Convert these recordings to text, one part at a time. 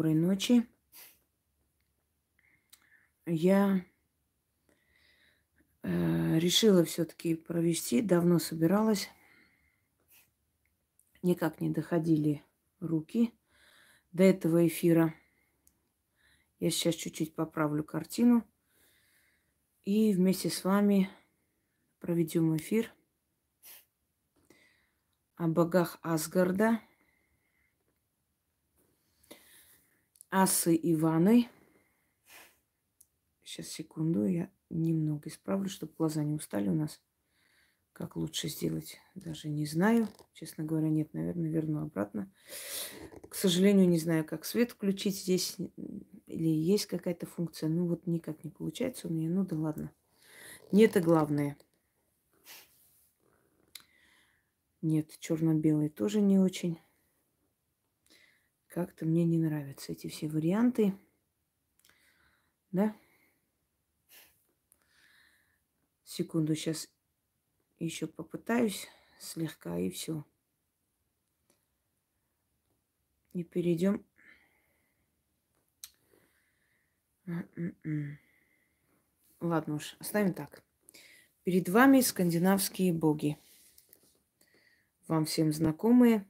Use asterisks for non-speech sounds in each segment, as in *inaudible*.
доброй ночи. Я э, решила все-таки провести, давно собиралась, никак не доходили руки до этого эфира. Я сейчас чуть-чуть поправлю картину и вместе с вами проведем эфир о богах Асгарда, Асы Иваны. Сейчас, секунду, я немного исправлю, чтобы глаза не устали у нас. Как лучше сделать, даже не знаю. Честно говоря, нет, наверное, верну обратно. К сожалению, не знаю, как свет включить здесь. Или есть какая-то функция. Ну вот никак не получается у меня. Ну да ладно. Не это главное. Нет, черно-белый тоже не очень. Как-то мне не нравятся эти все варианты. Да? Секунду, сейчас еще попытаюсь слегка и все. И перейдем. М-м-м. Ладно уж, оставим так. Перед вами скандинавские боги. Вам всем знакомые.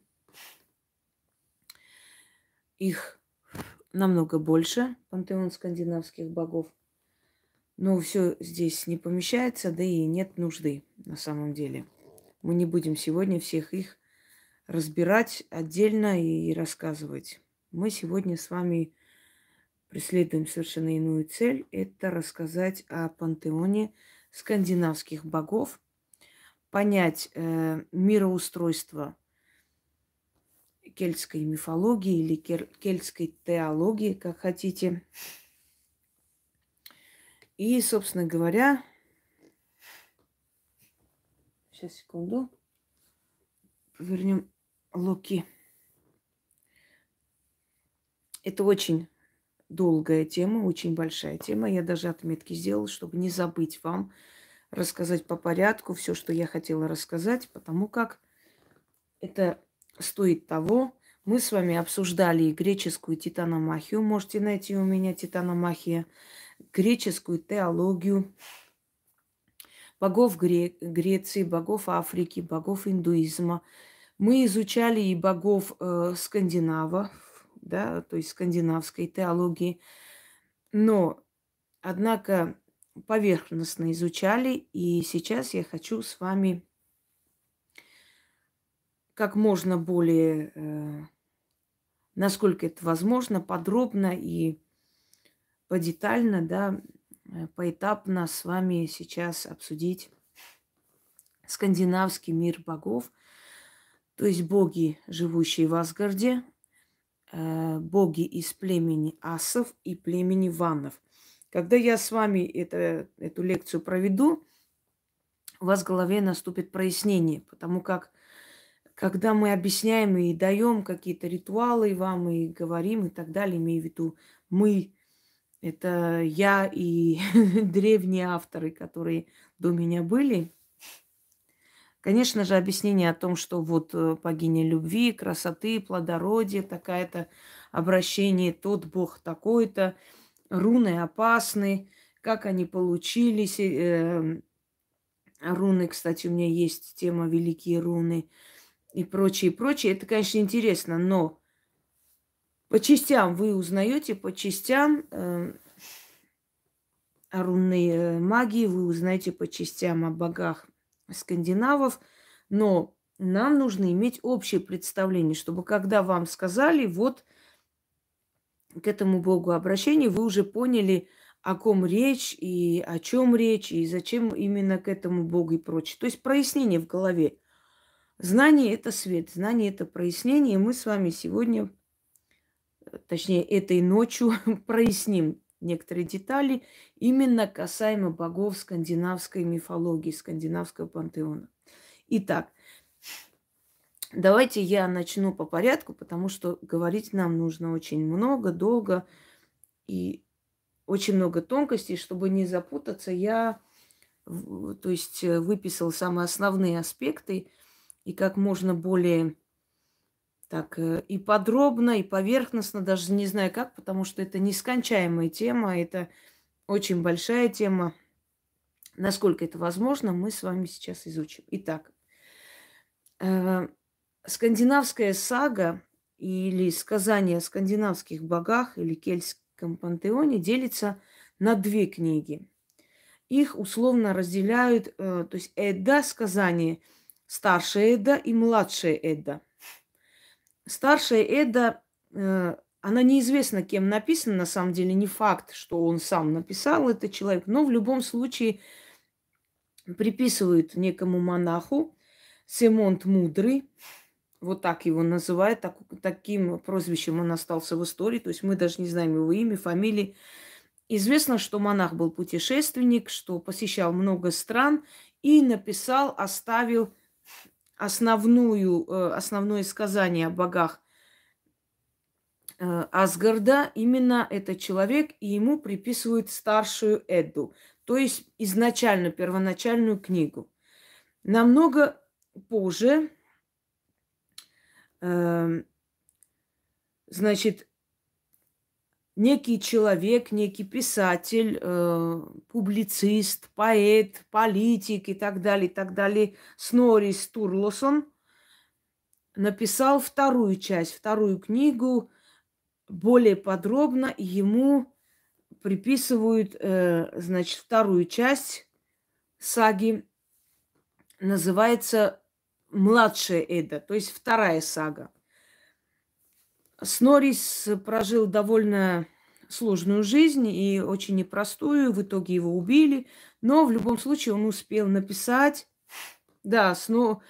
Их намного больше, пантеон скандинавских богов. Но все здесь не помещается, да и нет нужды на самом деле. Мы не будем сегодня всех их разбирать отдельно и рассказывать. Мы сегодня с вами преследуем совершенно иную цель. Это рассказать о пантеоне скандинавских богов, понять э, мироустройство кельтской мифологии или кельтской теологии, как хотите – и, собственно говоря, сейчас секунду, вернем Луки. Это очень долгая тема, очень большая тема. Я даже отметки сделала, чтобы не забыть вам рассказать по порядку все, что я хотела рассказать, потому как это стоит того. Мы с вами обсуждали и греческую титаномахию. Можете найти у меня титаномахия греческую теологию, богов Гре- Греции, богов Африки, богов индуизма. Мы изучали и богов э, скандинавов, да, то есть скандинавской теологии. Но, однако, поверхностно изучали, и сейчас я хочу с вами как можно более, э, насколько это возможно, подробно и подетально, да, э, поэтапно с вами сейчас обсудить скандинавский мир богов, то есть боги, живущие в Асгарде, э, боги из племени асов и племени ванов. Когда я с вами это, эту лекцию проведу, у вас в голове наступит прояснение, потому как когда мы объясняем и даем какие-то ритуалы вам и говорим и так далее, имею в виду мы, это я и *laughs* древние авторы, которые до меня были. Конечно же, объяснение о том, что вот э, богиня любви, красоты, плодородия, такая-то обращение, тот бог такой-то, руны опасны, как они получились. Э, руны, кстати, у меня есть тема «Великие руны» и прочее, прочее. Это, конечно, интересно, но по частям вы узнаете, по частям э, о рунной магии, вы узнаете по частям о богах скандинавов, но нам нужно иметь общее представление, чтобы когда вам сказали, вот к этому богу обращение, вы уже поняли, о ком речь и о чем речь, и зачем именно к этому богу и прочее. То есть прояснение в голове. Знание – это свет, знание – это прояснение. И мы с вами сегодня точнее, этой ночью *laughs* проясним некоторые детали именно касаемо богов скандинавской мифологии, скандинавского пантеона. Итак, давайте я начну по порядку, потому что говорить нам нужно очень много, долго и очень много тонкостей, чтобы не запутаться. Я, то есть, выписал самые основные аспекты и как можно более так э, и подробно, и поверхностно, даже не знаю как, потому что это нескончаемая тема, это очень большая тема. Насколько это возможно, мы с вами сейчас изучим. Итак, э, скандинавская сага или сказание о скандинавских богах или кельтском пантеоне делится на две книги. Их условно разделяют, э, то есть Эдда, сказание, старшая Эдда и младшая Эдда. Старшая Эдда, э, она неизвестна, кем написана, на самом деле не факт, что он сам написал этот человек, но в любом случае приписывают некому монаху, Семонт Мудрый, вот так его называют, так, таким прозвищем он остался в истории, то есть мы даже не знаем его имя, фамилии. Известно, что монах был путешественник, что посещал много стран и написал, оставил основную, э, основное сказание о богах э, Асгарда. Именно этот человек, и ему приписывают старшую Эдду, то есть изначально первоначальную книгу. Намного позже Эм, значит, некий человек, некий писатель, э, публицист, поэт, политик и так далее, и так далее, Снорис Турлосон написал вторую часть, вторую книгу, более подробно ему приписывают, э, значит, вторую часть саги, называется младшая Эда, то есть вторая сага. Снорис прожил довольно сложную жизнь и очень непростую. В итоге его убили. Но в любом случае он успел написать. Да, Сно,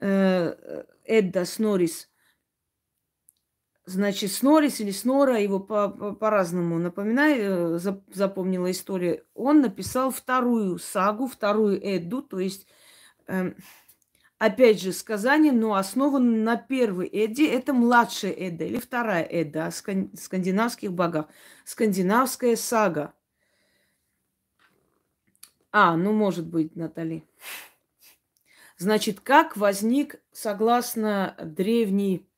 э, Эдда Снорис. Значит, Снорис или Снора, его по- по- по-разному напоминаю, э, запомнила история. Он написал вторую сагу, вторую Эдду, то есть э, опять же, сказание, но основано на первой Эдде. Это младшая Эдда или вторая Эдда о скандинавских богах. Скандинавская сага. А, ну, может быть, Натали. Значит, как возник, согласно древней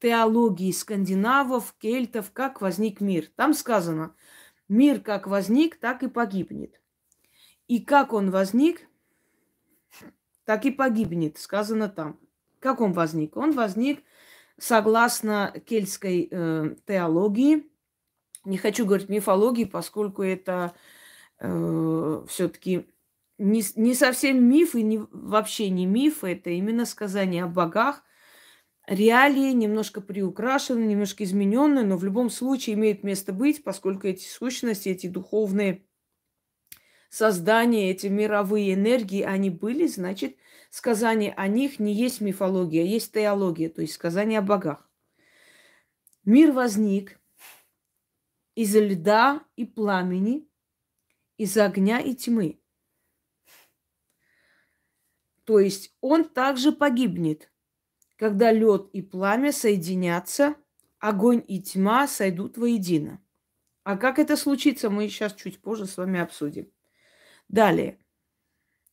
теологии скандинавов, кельтов, как возник мир? Там сказано, мир как возник, так и погибнет. И как он возник – так и погибнет, сказано там. Как он возник? Он возник согласно кельтской э, теологии. Не хочу говорить мифологии, поскольку это э, все-таки не, не совсем миф и не, вообще не миф, это именно сказание о богах. Реалии немножко приукрашены, немножко измененные, но в любом случае имеют место быть, поскольку эти сущности, эти духовные создания, эти мировые энергии, они были, значит, сказание о них не есть мифология, а есть теология, то есть сказание о богах. Мир возник из льда и пламени, из огня и тьмы. То есть он также погибнет, когда лед и пламя соединятся, огонь и тьма сойдут воедино. А как это случится, мы сейчас чуть позже с вами обсудим. Далее.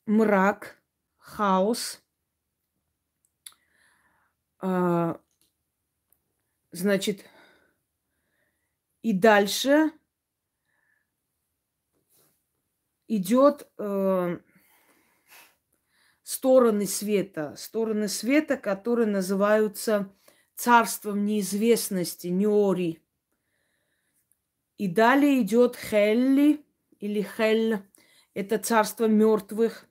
Мрак, хаос. А, значит, и дальше идет э, стороны света, стороны света, которые называются царством неизвестности, Неори. И далее идет Хелли или Хель, это царство мертвых.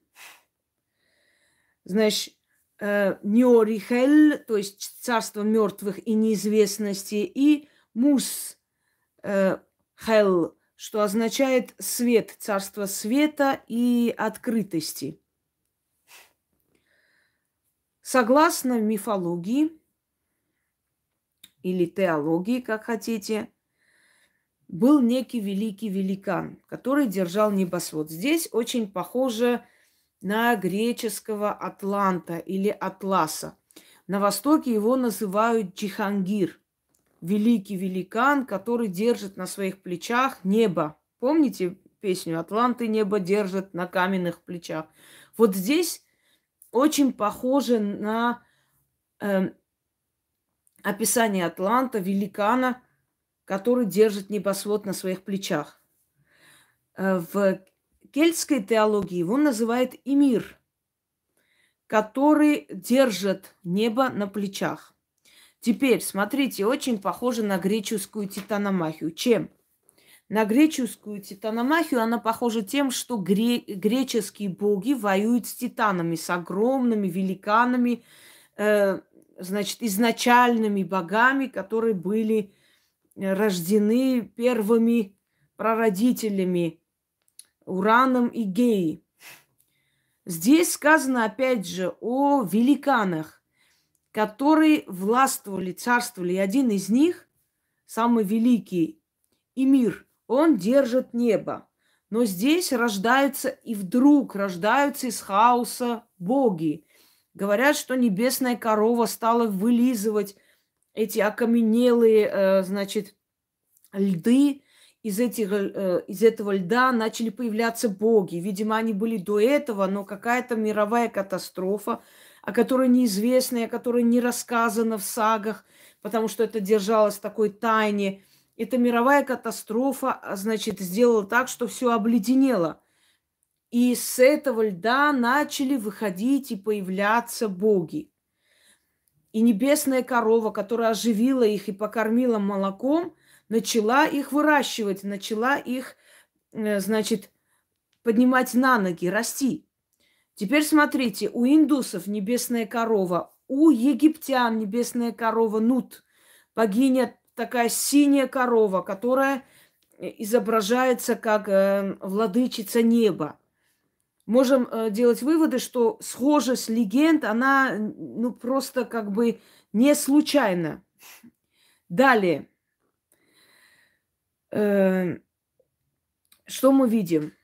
Значит, э, Ньорихель, то есть царство мертвых и неизвестности, и Мус э, Хел, что означает свет, царство света и открытости. Согласно мифологии или теологии, как хотите, был некий великий великан, который держал небосвод. Здесь очень похоже на греческого Атланта или Атласа. На Востоке его называют Джихангир, великий великан, который держит на своих плечах небо. Помните песню «Атланты небо держат на каменных плечах»? Вот здесь очень похоже на э, описание Атланта, великана, который держит небосвод на своих плечах. Э, в кельтской теологии его называют Эмир, который держит небо на плечах. Теперь, смотрите, очень похоже на греческую титаномахию. Чем? На греческую титаномахию она похожа тем, что гре- греческие боги воюют с титанами, с огромными великанами, э, значит, изначальными богами, которые были рождены первыми прародителями Ураном и Геей. Здесь сказано, опять же, о великанах, которые властвовали, царствовали. И один из них, самый великий, и мир, он держит небо. Но здесь рождаются и вдруг рождаются из хаоса боги. Говорят, что небесная корова стала вылизывать эти окаменелые, э, значит, льды. Из, этих, э, из этого льда начали появляться боги. Видимо, они были до этого, но какая-то мировая катастрофа, о которой неизвестно, о которой не рассказано в сагах, потому что это держалось в такой тайне. Эта мировая катастрофа, а, значит, сделала так, что все обледенело. И с этого льда начали выходить и появляться боги. И небесная корова, которая оживила их и покормила молоком, начала их выращивать, начала их, э, значит, поднимать на ноги, расти. Теперь смотрите, у индусов небесная корова, у египтян небесная корова Нут, богиня такая синяя корова, которая изображается как э, владычица неба можем э, делать выводы, что схожесть легенд, она ну, просто как бы не случайна. Далее. Э, что мы видим?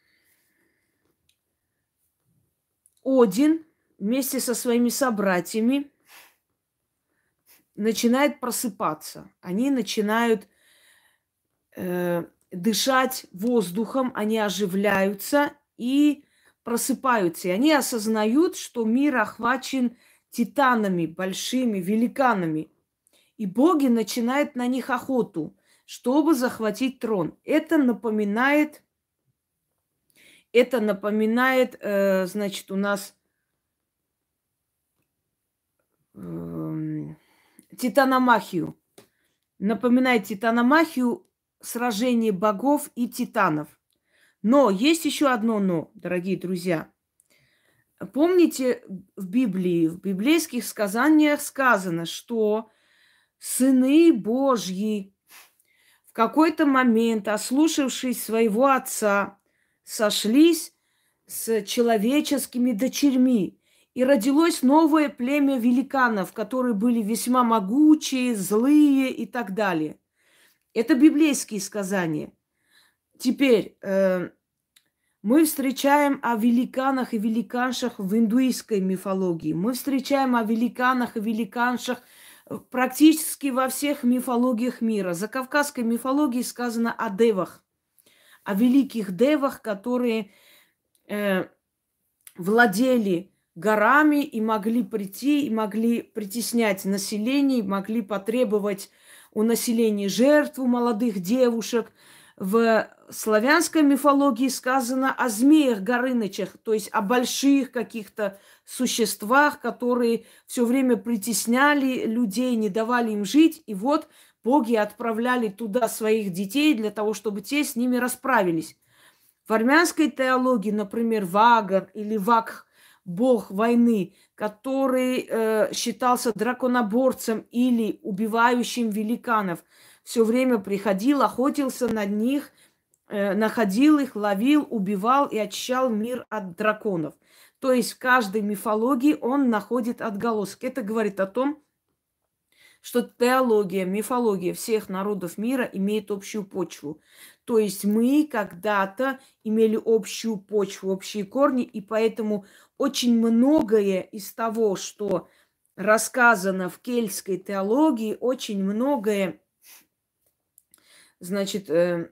Один вместе со своими собратьями начинает просыпаться. Они начинают э, дышать воздухом, они оживляются и просыпаются, и они осознают, что мир охвачен титанами, большими великанами. И боги начинают на них охоту, чтобы захватить трон. Это напоминает, это напоминает, э, значит, у нас э, титаномахию. Напоминает титаномахию сражение богов и титанов. Но есть еще одно но, дорогие друзья. Помните, в Библии, в библейских сказаниях сказано, что сыны Божьи в какой-то момент, ослушавшись своего отца, сошлись с человеческими дочерьми. И родилось новое племя великанов, которые были весьма могучие, злые и так далее. Это библейские сказания – Теперь э, мы встречаем о великанах и великаншах в индуистской мифологии. Мы встречаем о великанах и великаншах практически во всех мифологиях мира. За кавказской мифологией сказано о девах, о великих девах, которые э, владели горами и могли прийти, и могли притеснять население, могли потребовать у населения жертву молодых девушек – в славянской мифологии сказано о змеях Горынычах, то есть о больших каких-то существах, которые все время притесняли людей, не давали им жить. И вот боги отправляли туда своих детей для того, чтобы те с ними расправились. В армянской теологии, например, Вагар или Вакх, бог войны, который э, считался драконоборцем или убивающим великанов – все время приходил, охотился на них, э, находил их, ловил, убивал и очищал мир от драконов. То есть в каждой мифологии он находит отголоски. Это говорит о том, что теология, мифология всех народов мира имеет общую почву. То есть мы когда-то имели общую почву, общие корни, и поэтому очень многое из того, что рассказано в кельтской теологии, очень многое значит, э,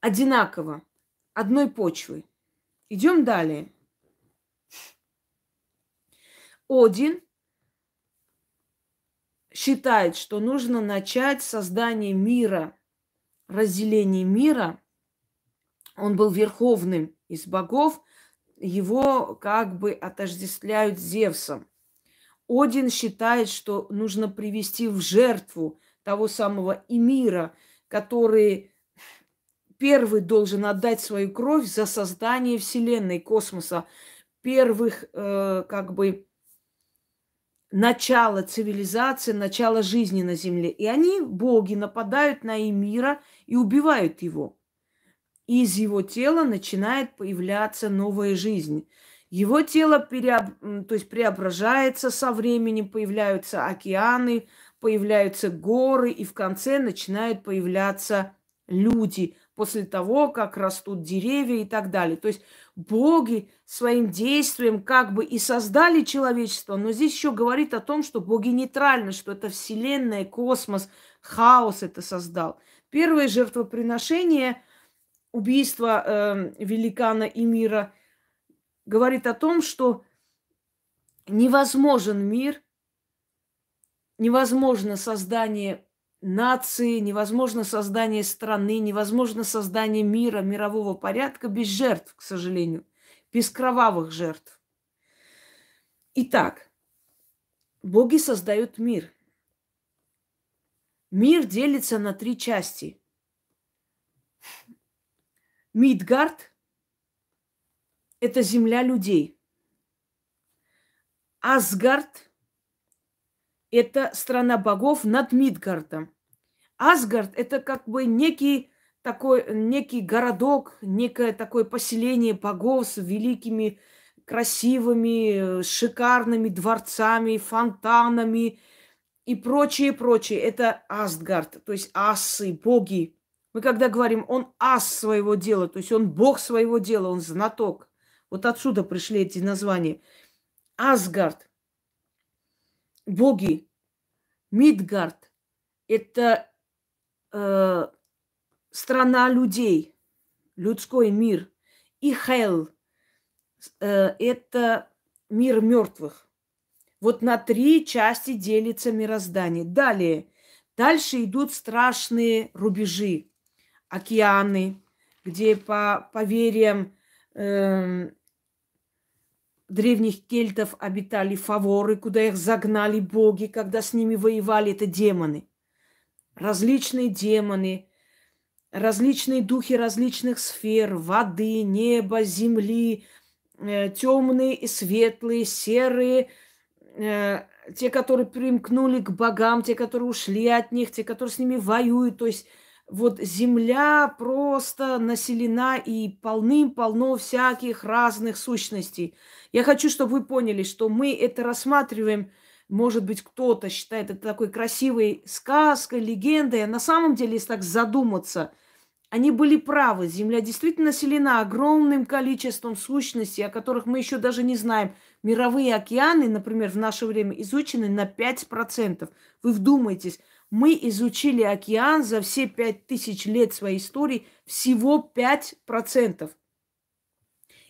одинаково, одной почвы. Идем далее. Один считает, что нужно начать создание мира, разделение мира. Он был верховным из богов, его как бы отождествляют Зевсом. Один считает, что нужно привести в жертву того самого Эмира, который первый должен отдать свою кровь за создание Вселенной, космоса, первых э, как бы начало цивилизации, начало жизни на Земле. И они, боги, нападают на Эмира и убивают его. И из его тела начинает появляться новая жизнь. Его тело переоб... то есть преображается со временем, появляются океаны, появляются горы, и в конце начинают появляться люди после того, как растут деревья и так далее. То есть боги своим действием как бы и создали человечество, но здесь еще говорит о том, что боги нейтральны, что это вселенная, космос, хаос это создал. Первое жертвоприношение, убийство э, великана и мира, говорит о том, что невозможен мир, невозможно создание нации, невозможно создание страны, невозможно создание мира, мирового порядка без жертв, к сожалению, без кровавых жертв. Итак, боги создают мир. Мир делится на три части. Мидгард – это земля людей. Асгард – это страна богов над Мидгардом. Асгард – это как бы некий такой, некий городок, некое такое поселение богов с великими, красивыми, шикарными дворцами, фонтанами и прочее, прочее. Это Асгард, то есть асы, боги. Мы когда говорим, он ас своего дела, то есть он бог своего дела, он знаток. Вот отсюда пришли эти названия. Асгард боги. Мидгард – это э, страна людей, людской мир. И Хел э, – это мир мертвых. Вот на три части делится мироздание. Далее, дальше идут страшные рубежи, океаны, где по поверьям э, древних кельтов обитали фаворы, куда их загнали боги, когда с ними воевали, это демоны. Различные демоны, различные духи различных сфер, воды, неба, земли, э, темные и светлые, серые, э, те, которые примкнули к богам, те, которые ушли от них, те, которые с ними воюют. То есть вот земля просто населена и полным-полно всяких разных сущностей. Я хочу, чтобы вы поняли, что мы это рассматриваем, может быть, кто-то считает это такой красивой сказкой, легендой, а на самом деле, если так задуматься, они были правы. Земля действительно населена огромным количеством сущностей, о которых мы еще даже не знаем. Мировые океаны, например, в наше время изучены на 5%. Вы вдумайтесь, мы изучили океан за все пять тысяч лет своей истории всего 5%.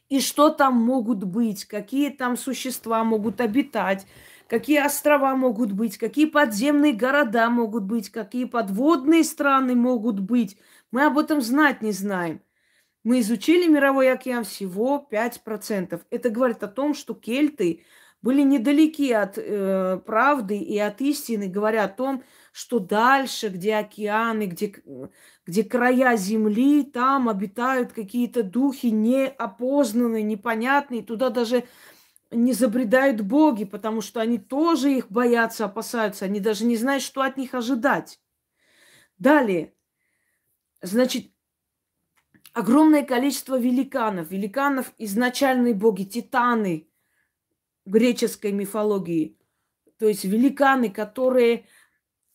И что там могут быть, какие там существа могут обитать, какие острова могут быть, какие подземные города могут быть, какие подводные страны могут быть. Мы об этом знать не знаем. Мы изучили мировой океан всего 5%. Это говорит о том, что кельты были недалеки от э, правды и от истины, говоря о том, что дальше, где океаны, где, где края земли, там обитают какие-то духи неопознанные, непонятные. Туда даже не забредают боги, потому что они тоже их боятся, опасаются. Они даже не знают, что от них ожидать. Далее. Значит, огромное количество великанов. Великанов изначальные боги, титаны греческой мифологии. То есть великаны, которые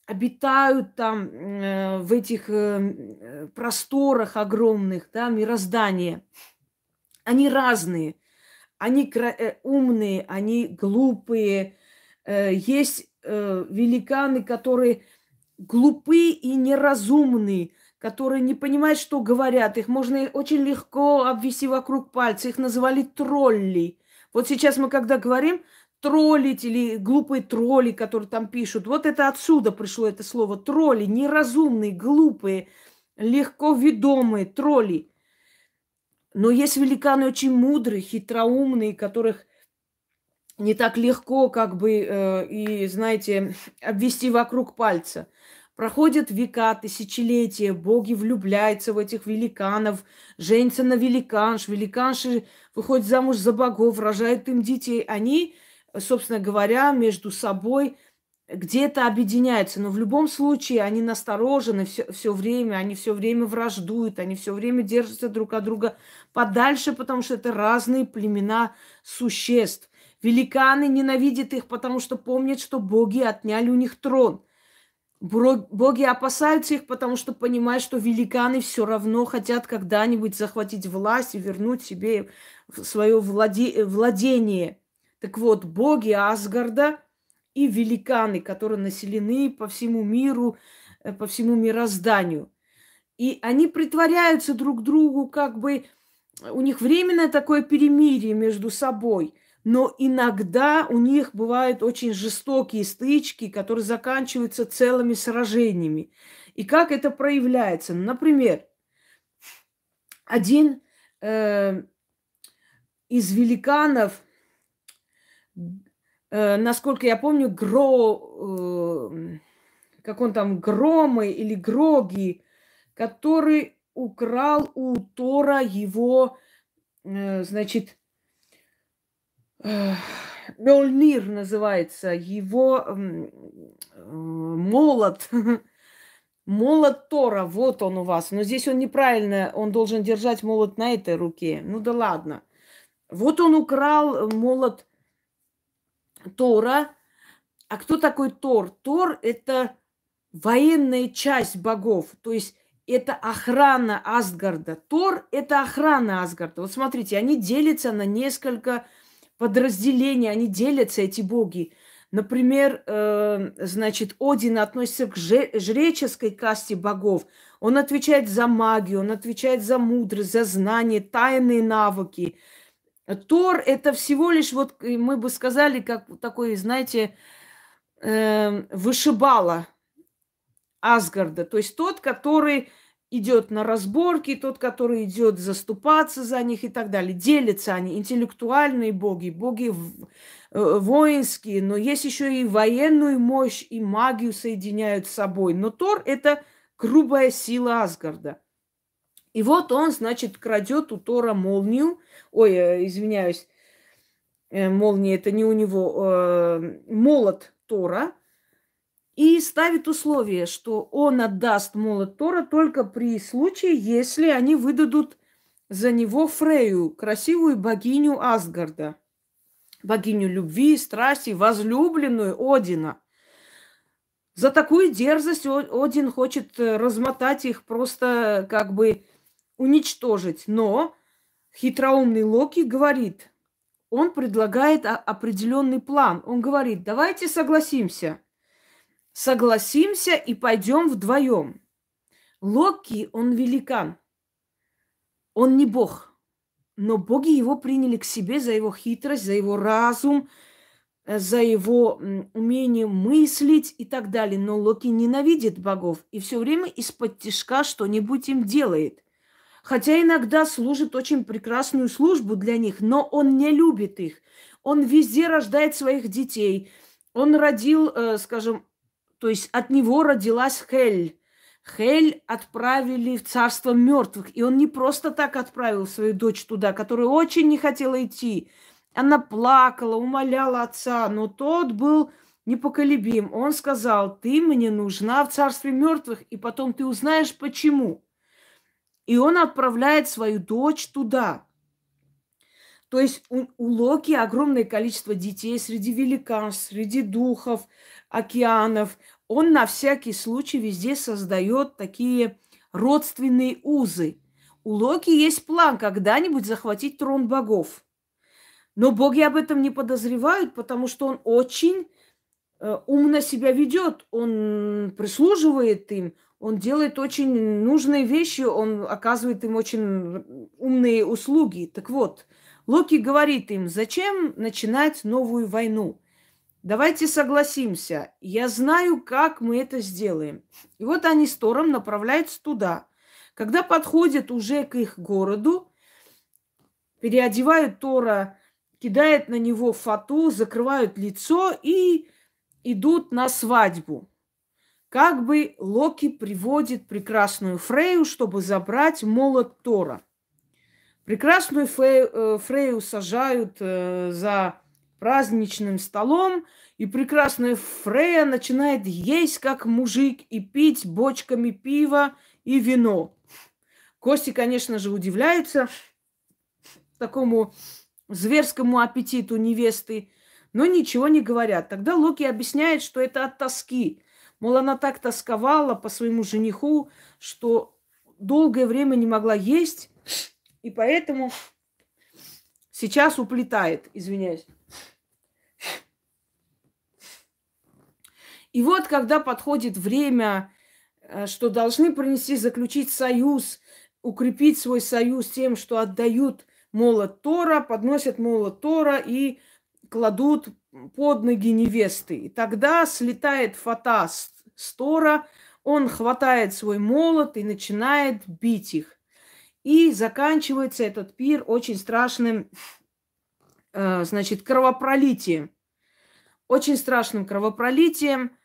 обитают там э, в этих э, просторах огромных, да, мироздания. Они разные, они э, умные, они глупые. Э, есть э, великаны, которые глупы и неразумные, которые не понимают, что говорят. Их можно очень легко обвести вокруг пальца. Их называли тролли. Вот сейчас мы когда говорим, троллить или глупые тролли, которые там пишут. Вот это отсюда пришло это слово тролли, неразумные, глупые, легко ведомые тролли. Но есть великаны очень мудрые, хитроумные, которых не так легко, как бы, э, и, знаете, обвести вокруг пальца. Проходят века, тысячелетия, боги влюбляются в этих великанов, женятся на великанш, великанши выходят замуж за богов, рожают им детей. Они, собственно говоря, между собой где-то объединяются, но в любом случае они насторожены все, все время, они все время враждуют, они все время держатся друг от друга подальше, потому что это разные племена существ. Великаны ненавидят их, потому что помнят, что боги отняли у них трон. Боги опасаются их, потому что понимают, что великаны все равно хотят когда-нибудь захватить власть и вернуть себе свое владе... владение. Так вот, боги Асгарда и великаны, которые населены по всему миру, э, по всему мирозданию. И они притворяются друг другу, как бы у них временное такое перемирие между собой – но иногда у них бывают очень жестокие стычки, которые заканчиваются целыми сражениями. И как это проявляется? Например, один э, из великанов, э, насколько я помню, Гро, э, как он там, Громы или Гроги, который украл у Тора его, э, значит, Мёльнир называется, его молот, *laughs* молот Тора, вот он у вас. Но здесь он неправильно, он должен держать молот на этой руке. Ну да ладно. Вот он украл молот Тора. А кто такой Тор? Тор – это военная часть богов. То есть это охрана Асгарда. Тор – это охрана Асгарда. Вот смотрите, они делятся на несколько подразделения, они делятся, эти боги. Например, э, значит, Один относится к жреческой касте богов. Он отвечает за магию, он отвечает за мудрость, за знания, тайные навыки. Тор – это всего лишь, вот мы бы сказали, как такой, знаете, э, вышибала Асгарда. То есть тот, который идет на разборки, тот, который идет заступаться за них и так далее. Делятся они, интеллектуальные боги, боги э, воинские, но есть еще и военную мощь, и магию соединяют с собой. Но Тор – это грубая сила Асгарда. И вот он, значит, крадет у Тора молнию. Ой, э, извиняюсь, э, молния – это не у него, молот Тора – и ставит условие, что он отдаст молот Тора только при случае, если они выдадут за него Фрею, красивую богиню Асгарда, богиню любви, страсти, возлюбленную Одина. За такую дерзость Один хочет э, размотать их, просто как бы уничтожить. Но хитроумный Локи говорит, он предлагает определенный план. Он говорит, давайте согласимся – согласимся и пойдем вдвоем. Локи, он великан. Он не бог. Но боги его приняли к себе за его хитрость, за его разум, э, за его умение мыслить и так далее. Но Локи ненавидит богов и все время из-под тяжка что-нибудь им делает. Хотя иногда служит очень прекрасную службу для них, но он не любит их. Он везде рождает своих детей. Он родил, э, скажем, то есть от него родилась Хель. Хель отправили в царство мертвых. И он не просто так отправил свою дочь туда, которая очень не хотела идти. Она плакала, умоляла отца, но тот был непоколебим. Он сказал, ты мне нужна в царстве мертвых, и потом ты узнаешь почему. И он отправляет свою дочь туда. То есть у, у Локи огромное количество детей среди великанств, среди духов, океанов. Он на всякий случай везде создает такие родственные узы. У Локи есть план когда-нибудь захватить трон богов. Но боги об этом не подозревают, потому что он очень э, умно себя ведет, он прислуживает им, он делает очень нужные вещи, он оказывает им очень умные услуги. Так вот, Локи говорит им, зачем начинать новую войну? Давайте согласимся. Я знаю, как мы это сделаем. И вот они с Тором направляются туда. Когда подходят уже к их городу, переодевают Тора, кидают на него фату, закрывают лицо и идут на свадьбу. Как бы Локи приводит прекрасную Фрею, чтобы забрать молот Тора. Прекрасную э, Фрею сажают э, за праздничным столом, и прекрасная Фрея начинает есть как мужик и пить бочками пива и вино. Кости, конечно же, удивляются такому зверскому аппетиту невесты, но ничего не говорят. Тогда Локи объясняет, что это от тоски. Мол, она так тосковала по своему жениху, что долгое время не могла есть, и поэтому сейчас уплетает, извиняюсь. И вот, когда подходит время, э, что должны принести, заключить союз, укрепить свой союз тем, что отдают молот Тора, подносят молот Тора и кладут под ноги невесты. И тогда слетает фата с Тора, он хватает свой молот и начинает бить их. И заканчивается этот пир очень страшным, э, значит, кровопролитием. Очень страшным кровопролитием.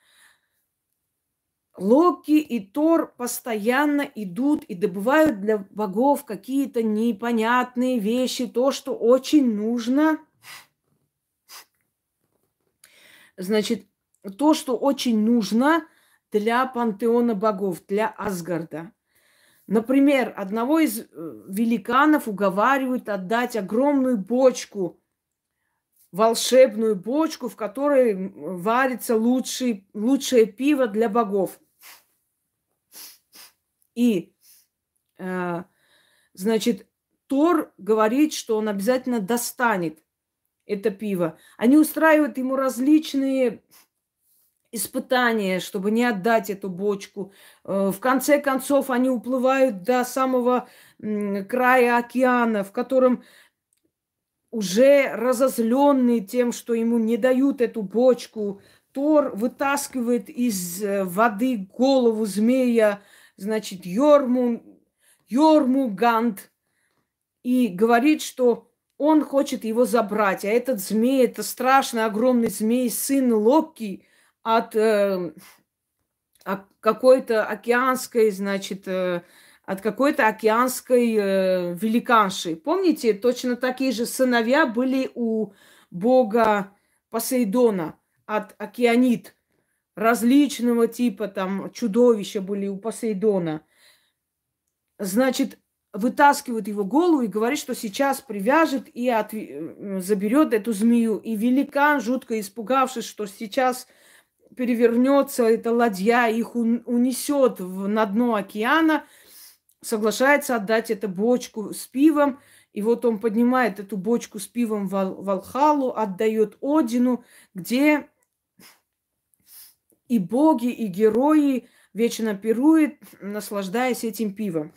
Локи и Тор постоянно идут и добывают для богов какие-то непонятные вещи, то, что очень нужно. Значит, то, что очень нужно для пантеона богов, для Асгарда. Например, одного из э, великанов уговаривают отдать огромную бочку, волшебную бочку, в которой варится лучший, лучшее пиво для богов. И, э, значит, Тор говорит, что он обязательно достанет это пиво. Они устраивают ему различные испытания, чтобы не отдать эту бочку. Э, в конце концов, они уплывают до самого края океана, в котором уже разозленный тем, что ему не дают эту бочку, Тор вытаскивает из э, воды голову змея, значит, Йорму, Йормугант, и говорит, что он хочет его забрать. А этот змей, это страшный огромный змей, сын Локи – от э, какой-то океанской, значит, э, от какой-то океанской э, великанши. Помните, точно такие же сыновья были у бога Посейдона от океанит. Различного типа там чудовища были у Посейдона. Значит, вытаскивает его голову и говорит, что сейчас привяжет и от... Заберет эту змею. И великан, жутко испугавшись, что сейчас перевернется эта ладья, их унесет на дно океана, соглашается отдать эту бочку с пивом. И вот он поднимает эту бочку с пивом в Алхалу, отдает Одину, где и боги, и герои вечно пируют, наслаждаясь этим пивом.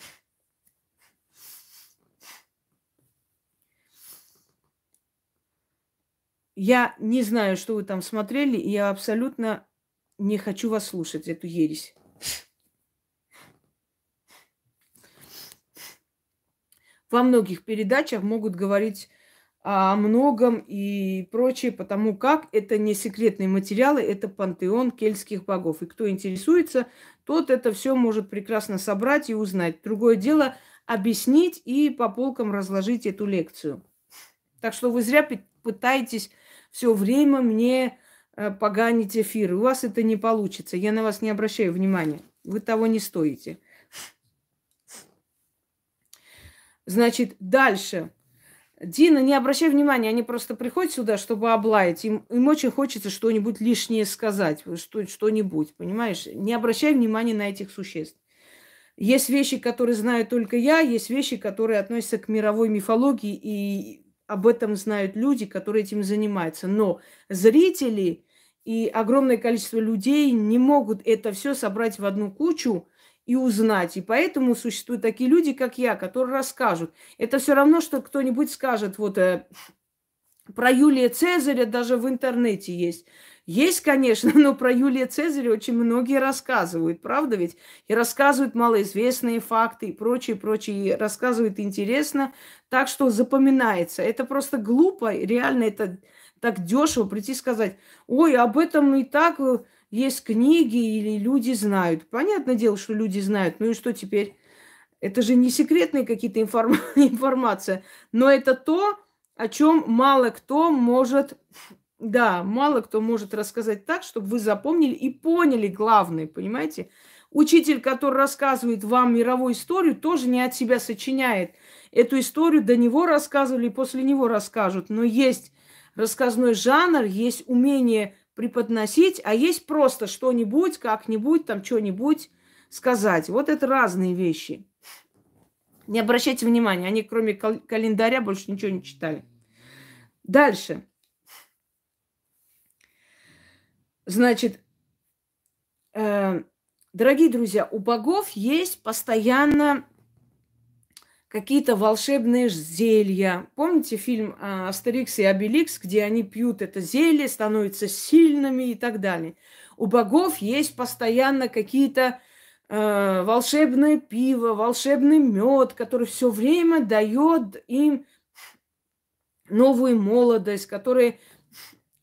Я не знаю, что вы там смотрели, и я абсолютно не хочу вас слушать, эту ересь. Во многих передачах могут говорить о многом и прочее, потому как это не секретные материалы, это пантеон кельтских богов. И кто интересуется, тот это все может прекрасно собрать и узнать. Другое дело объяснить и по полкам разложить эту лекцию. Так что вы зря пытаетесь все время мне э, поганить эфир. У вас это не получится. Я на вас не обращаю внимания. Вы того не стоите. Значит, дальше. Дина, не обращай внимания, они просто приходят сюда, чтобы облаять. Им, им очень хочется что-нибудь лишнее сказать, что, что-нибудь, понимаешь? Не обращай внимания на этих существ. Есть вещи, которые знаю только я, есть вещи, которые относятся к мировой мифологии, и об этом знают люди, которые этим занимаются. Но зрители и огромное количество людей не могут это все собрать в одну кучу и узнать. И поэтому существуют такие люди, как я, которые расскажут. Это все равно, что кто-нибудь скажет, вот э, про Юлия Цезаря даже в интернете есть. Есть, конечно, *laughs* но про Юлия Цезаря очень многие рассказывают, правда ведь? И рассказывают малоизвестные факты и прочее, прочее. И рассказывают интересно, так что запоминается. Это просто глупо, реально это так дешево прийти и сказать, ой, об этом и так э, есть книги или люди знают. Понятное дело, что люди знают. Ну и что теперь? Это же не секретные какие-то информ... *laughs* информация, но это то, о чем мало кто может, да, мало кто может рассказать так, чтобы вы запомнили и поняли главное, понимаете? Учитель, который рассказывает вам мировую историю, тоже не от себя сочиняет. Эту историю до него рассказывали, после него расскажут. Но есть рассказной жанр, есть умение преподносить, а есть просто что-нибудь, как-нибудь, там что-нибудь сказать. Вот это разные вещи. Не обращайте внимания, они кроме кал- календаря больше ничего не читали. Дальше. Значит, э, дорогие друзья, у богов есть постоянно какие-то волшебные зелья. Помните фильм э, Астерикс и Обеликс, где они пьют это зелье, становятся сильными и так далее. У богов есть постоянно какие-то э, волшебное пиво, волшебный мед, который все время дает им новую молодость, который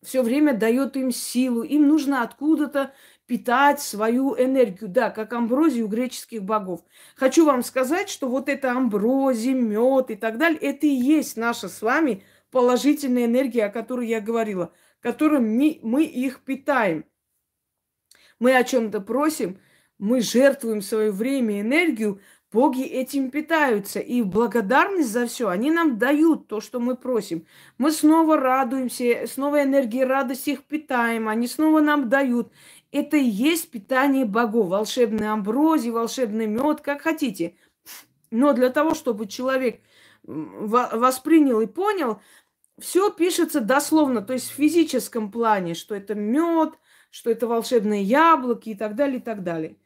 все время дает им силу. Им нужно откуда-то питать свою энергию, да, как амброзию греческих богов. Хочу вам сказать, что вот это амброзия, мед и так далее, это и есть наша с вами положительная энергия, о которой я говорила, которой мы, мы их питаем. Мы о чем-то просим – мы жертвуем свое время и энергию, боги этим питаются. И в благодарность за все они нам дают то, что мы просим. Мы снова радуемся, снова энергией радости их питаем, они снова нам дают. Это и есть питание богов. Волшебный амброзий, волшебный мед, как хотите. Но для того, чтобы человек воспринял и понял, все пишется дословно, то есть в физическом плане, что это мед, что это волшебные яблоки и так далее, и так далее.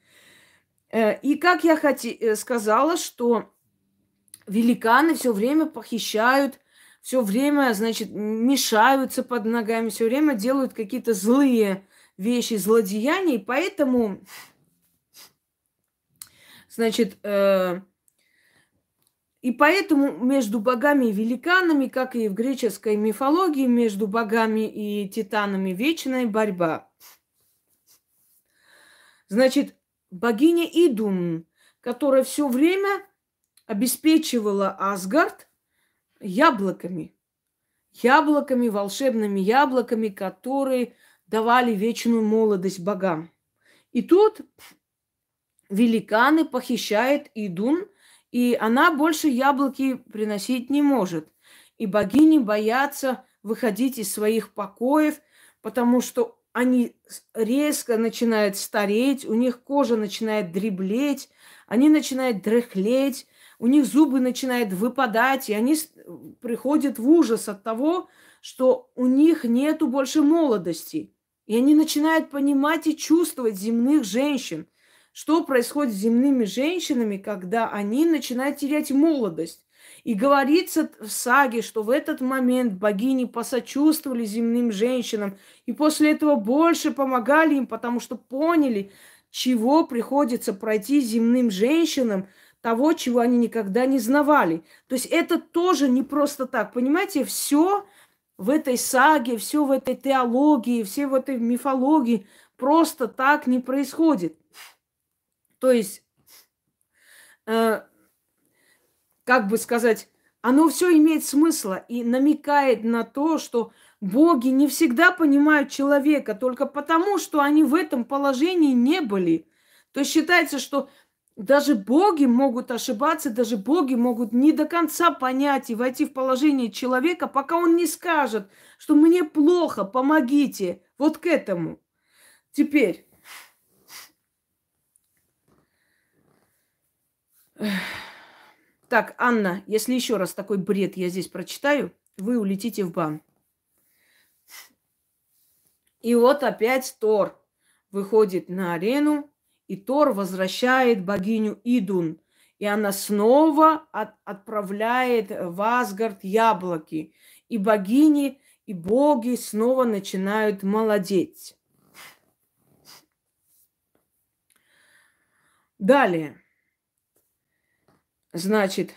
Э, и как я хоти, э, сказала, что великаны все время похищают, все время, значит, мешаются под ногами, все время делают какие-то злые вещи, злодеяния, и поэтому, значит, э, и поэтому между богами и великанами, как и в греческой мифологии, между богами и титанами вечная борьба. Значит, богиня Идун, которая все время обеспечивала Асгард яблоками. Яблоками, волшебными яблоками, которые давали вечную молодость богам. И тут великаны похищают Идун, и она больше яблоки приносить не может. И богини боятся выходить из своих покоев, потому что они резко начинают стареть, у них кожа начинает дреблеть, они начинают дряхлеть, у них зубы начинают выпадать, и они приходят в ужас от того, что у них нету больше молодости. И они начинают понимать и чувствовать земных женщин. Что происходит с земными женщинами, когда они начинают терять молодость? И говорится в саге, что в этот момент богини посочувствовали земным женщинам и после этого больше помогали им, потому что поняли, чего приходится пройти земным женщинам, того, чего они никогда не знавали. То есть это тоже не просто так. Понимаете, все в этой саге, все в этой теологии, все в этой мифологии просто так не происходит. То есть э, как бы сказать, оно все имеет смысл и намекает на то, что боги не всегда понимают человека только потому, что они в этом положении не были. То есть считается, что даже боги могут ошибаться, даже боги могут не до конца понять и войти в положение человека, пока он не скажет, что мне плохо, помогите. Вот к этому. Теперь. Так, Анна, если еще раз такой бред я здесь прочитаю, вы улетите в бан. И вот опять Тор выходит на арену И Тор возвращает богиню Идун. И она снова от, отправляет в Асгард яблоки. И богини, и боги снова начинают молодеть. Далее. Значит,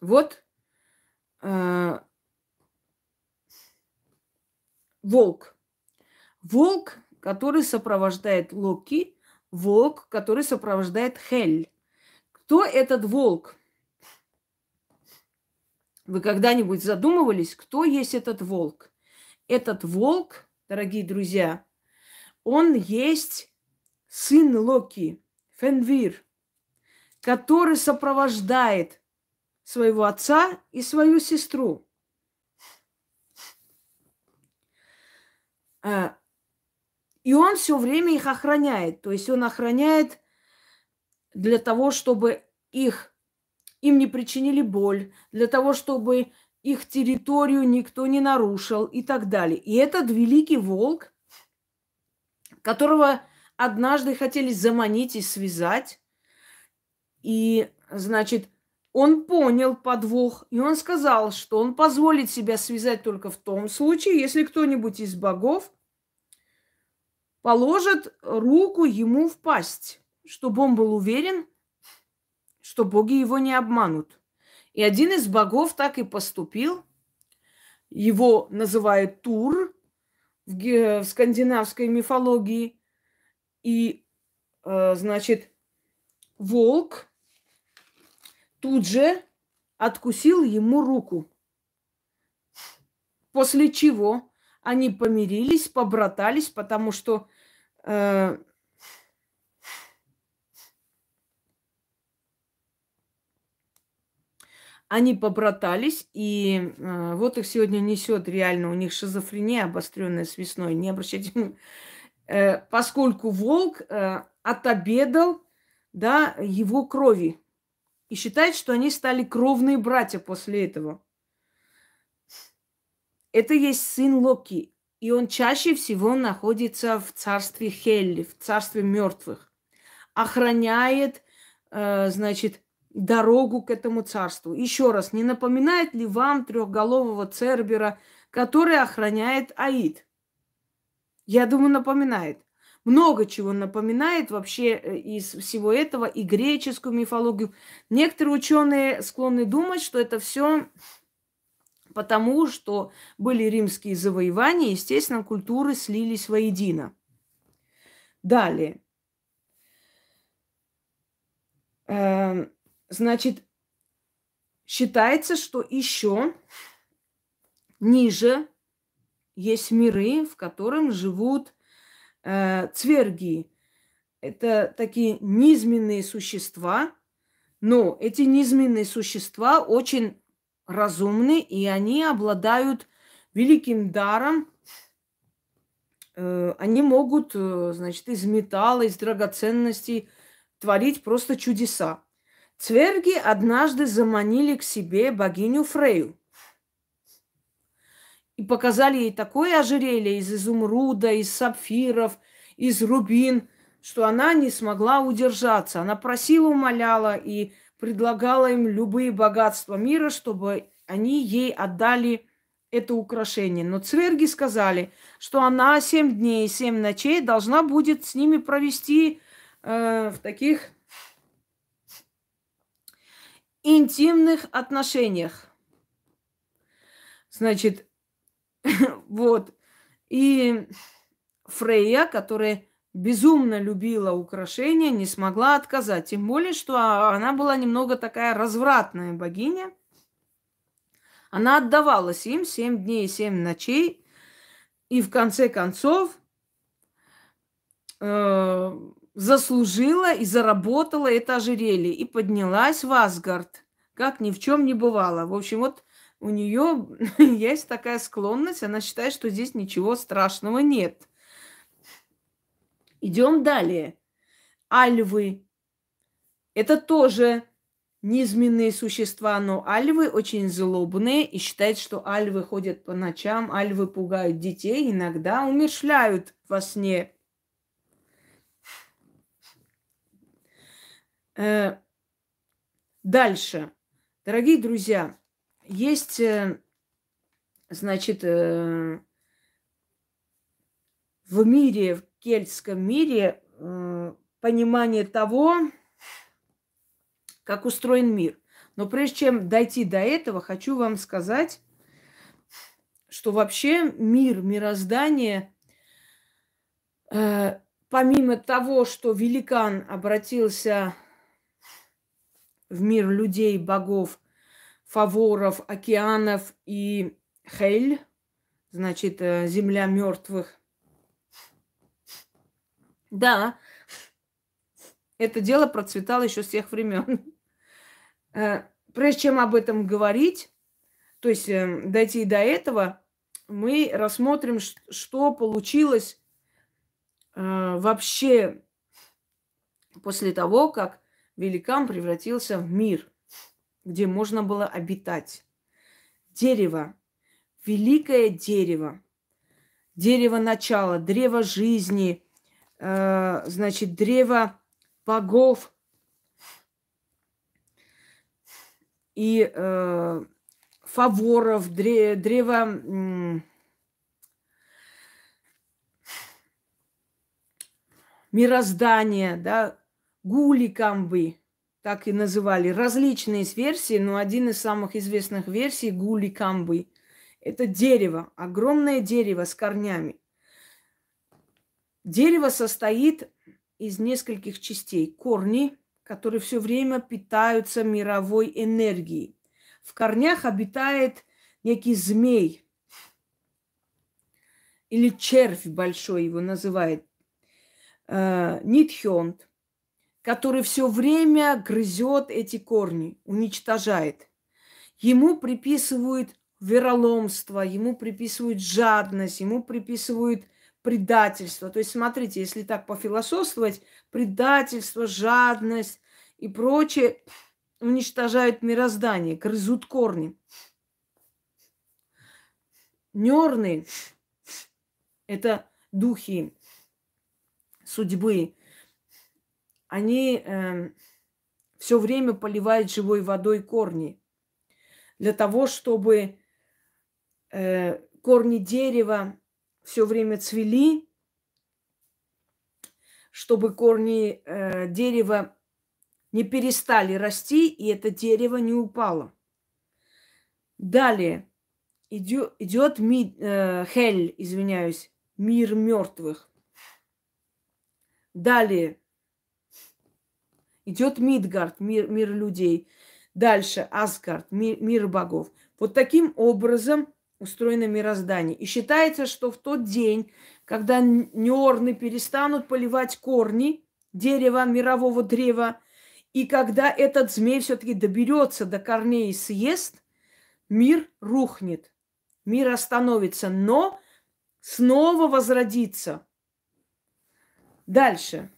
вот э, волк. Волк, который сопровождает Локи, волк, который сопровождает Хель. Кто этот волк? Вы когда-нибудь задумывались, кто есть этот волк? Этот волк, дорогие друзья, он есть сын Локи, Фенвир, который сопровождает своего отца и свою сестру. А, и он все время их охраняет. То есть он охраняет для того, чтобы их, им не причинили боль, для того, чтобы их территорию никто не нарушил и так далее. И этот великий волк, которого однажды хотели заманить и связать, и, значит, он понял подвох, и он сказал, что он позволит себя связать только в том случае, если кто-нибудь из богов положит руку ему в пасть, чтобы он был уверен, что боги его не обманут. И один из богов так и поступил. Его называют Тур в, скандинавской мифологии. И, э, значит, волк – тут же откусил ему руку. После чего они помирились, побратались, потому что э, они побратались, и э, вот их сегодня несет реально, у них шизофрения обостренная с весной, не обращайте э, поскольку волк э, отобедал да, его крови и считает, что они стали кровные братья после этого. Это есть сын Локи, и он чаще всего находится в царстве Хелли, в царстве мертвых, охраняет, э, значит, дорогу к этому царству. Еще раз, не напоминает ли вам трехголового Цербера, который охраняет Аид? Я думаю, напоминает много чего напоминает вообще э, из всего этого и греческую мифологию. Некоторые ученые склонны думать, что это все потому, что были римские завоевания, естественно, культуры слились воедино. Далее. Эм, значит, считается, что еще ниже есть миры, в котором живут э, цверги. Это такие низменные существа, но эти низменные существа очень разумны, и они обладают великим даром. Э, они могут, э, значит, из металла, из драгоценностей творить просто чудеса. Цверги однажды заманили к себе богиню Фрею и показали ей такое ожерелье из изумруда, из сапфиров, из рубин, что она не смогла удержаться. Она просила, умоляла и предлагала им любые богатства мира, чтобы они ей отдали это украшение. Но цверги сказали, что она семь дней и семь ночей должна будет с ними провести э, в таких интимных отношениях. Значит, *laughs* вот. И Фрейя, которая безумно любила украшения, не смогла отказать. Тем более, что она была немного такая развратная богиня. Она отдавалась им семь дней и семь ночей. И в конце концов э, заслужила и заработала это ожерелье. И поднялась в Асгард, как ни в чем не бывало. В общем, вот у нее *laughs* есть такая склонность, она считает, что здесь ничего страшного нет. Идем далее. Альвы. Это тоже низменные существа, но альвы очень злобные и считают, что альвы ходят по ночам, альвы пугают детей, иногда умершляют во сне. Э, дальше. Дорогие друзья, есть, э, значит, э, в мире, в кельтском мире понимание того, как устроен мир. Но прежде чем дойти до этого, хочу вам сказать, что вообще мир, мироздание, э, помимо того, что великан обратился в мир людей, богов, фаворов, океанов и Хель, значит, э, земля мертвых. Да, это дело процветало еще с тех времен. *laughs* Э, прежде чем об этом говорить, то есть э, дойти до этого, мы рассмотрим, что получилось вообще после того, как великан превратился в мир, где можно было обитать. Дерево, великое дерево, дерево начала, древо жизни, значит, древо богов, и э, фаворов, дре, древа м, мироздания, да, гуликамбы, так и называли. Различные версии, но один из самых известных версий гуликамбы – это дерево, огромное дерево с корнями. Дерево состоит из нескольких частей. Корни – которые все время питаются мировой энергией. В корнях обитает некий змей или червь большой его называют, э, который все время грызет эти корни, уничтожает. Ему приписывают вероломство, ему приписывают жадность, ему приписывают предательство. То есть, смотрите, если так пофилософствовать, предательство, жадность и прочее уничтожают мироздание, грызут корни. Нерны – это духи судьбы. Они э, эм, все время поливают живой водой корни для того, чтобы э, корни дерева все время цвели, чтобы корни э, дерева не перестали расти, и это дерево не упало. Далее идет, э, Хель, извиняюсь, мир мертвых. Далее идет Мидгард, мир, мир людей. Дальше Асгард, мир, мир богов. Вот таким образом устроено мироздание. И считается, что в тот день, когда нерны перестанут поливать корни дерева, мирового древа, и когда этот змей все-таки доберется до корней и съест, мир рухнет, мир остановится, но снова возродится. Дальше.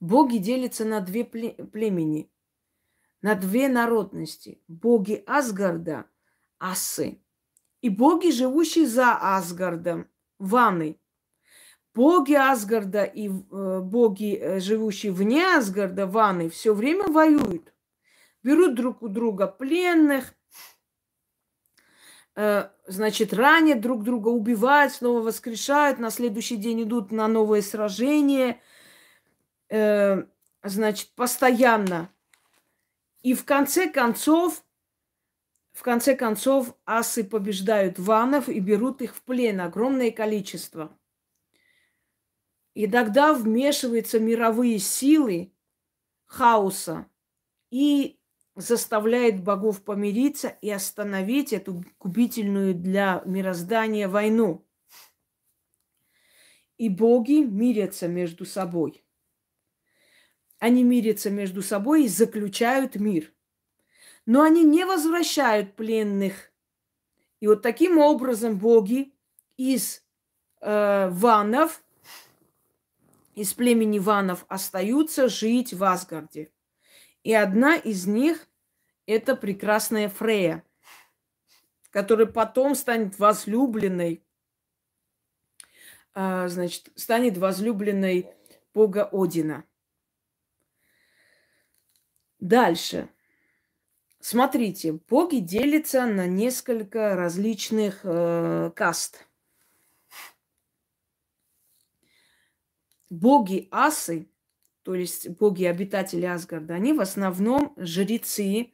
Боги делятся на две племени, на две народности. Боги Асгарда – асы, и боги, живущие за Асгардом – ваны боги Асгарда и э, боги, э, живущие вне Асгарда, Ваны, все время воюют. Берут друг у друга пленных, э, значит, ранят друг друга, убивают, снова воскрешают, на следующий день идут на новое сражение, э, значит, постоянно. И в конце концов, в конце концов, асы побеждают ванов и берут их в плен, огромное количество – и тогда вмешиваются мировые силы хаоса и заставляет богов помириться и остановить эту губительную для мироздания войну. И боги мирятся между собой. Они мирятся между собой и заключают мир. Но они не возвращают пленных. И вот таким образом боги из э, ванов – из племени Ванов остаются жить в Асгарде. И одна из них – это прекрасная Фрея, которая потом станет возлюбленной, а, значит, станет возлюбленной бога Одина. Дальше. Смотрите, боги делятся на несколько различных э, каст. Боги асы, то есть боги-обитатели Асгарда, они в основном жрецы,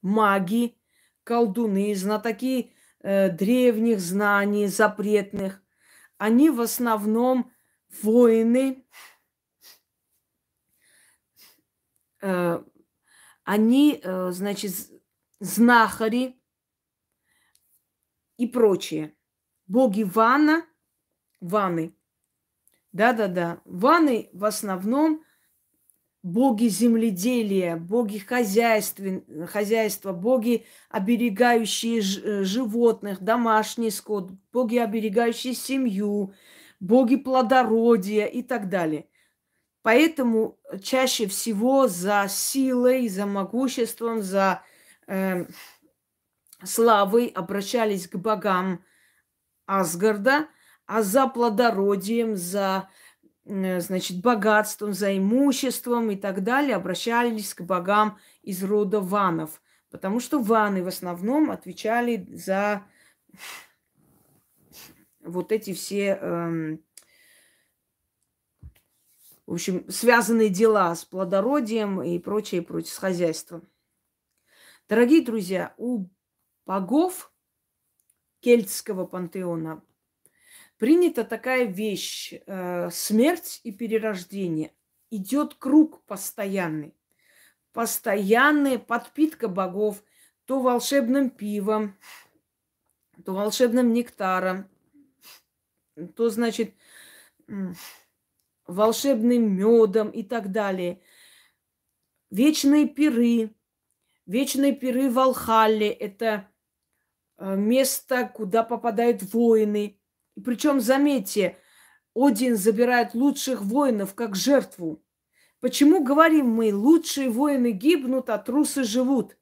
маги, колдуны, знатоки э, древних знаний, запретных. Они в основном воины, э, они, э, значит, знахари и прочее. Боги Вана, Ваны. Да-да-да. Ваны в основном боги земледелия, боги хозяйства, хозяйства, боги, оберегающие э, животных, домашний скот, боги, оберегающие семью, боги плодородия и так далее. Поэтому чаще всего за силой, за могуществом, за э, славой обращались к богам Асгарда, а за плодородием, за э, значит, богатством, за имуществом и так далее обращались к богам из рода ванов. Потому что ваны в основном отвечали за вот эти все э, в общем, связанные дела с плодородием и прочее, и прочее, с хозяйством. Дорогие друзья, у богов кельтского пантеона принята такая вещь э, смерть и перерождение. Идет круг постоянный. Постоянная подпитка богов то волшебным пивом, то волшебным нектаром, то, значит, волшебным медом и так далее. Вечные пиры. Вечные пиры в Алхалле – это э, место, куда попадают воины. Причем, заметьте, Один забирает лучших воинов как жертву. Почему говорим мы, лучшие воины гибнут, а трусы живут?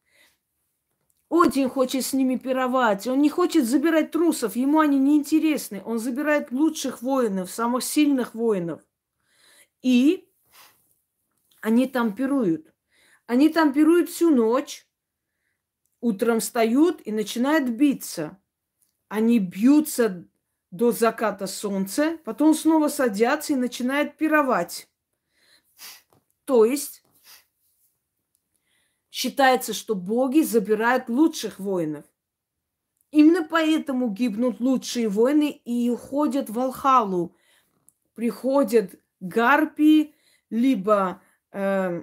Один хочет с ними пировать, он не хочет забирать трусов, ему они не интересны. Он забирает лучших воинов, самых сильных воинов. И они там пируют. Они там пируют всю ночь, утром встают и начинают биться. Они бьются до заката солнца, потом снова садятся и начинают пировать. То есть считается, что боги забирают лучших воинов. Именно поэтому гибнут лучшие воины и уходят в Алхалу, приходят гарпии, либо, э,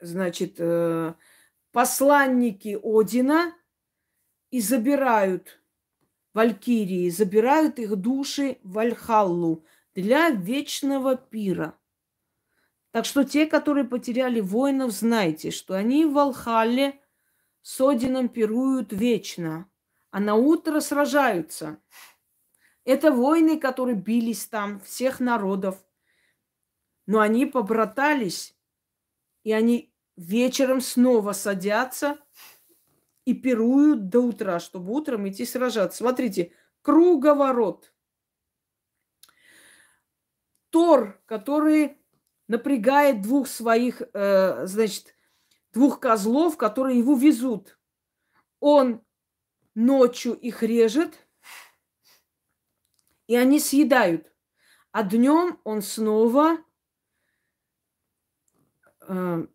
значит, э, посланники Одина и забирают валькирии, забирают их души в Альхаллу для вечного пира. Так что те, которые потеряли воинов, знайте, что они в Алхалле с Одином пируют вечно, а на утро сражаются. Это войны, которые бились там, всех народов. Но они побратались, и они вечером снова садятся и пируют до утра, чтобы утром идти сражаться. Смотрите, круговорот. Тор, который напрягает двух своих, э, значит, двух козлов, которые его везут. Он ночью их режет – и они съедают. А днем он снова, э,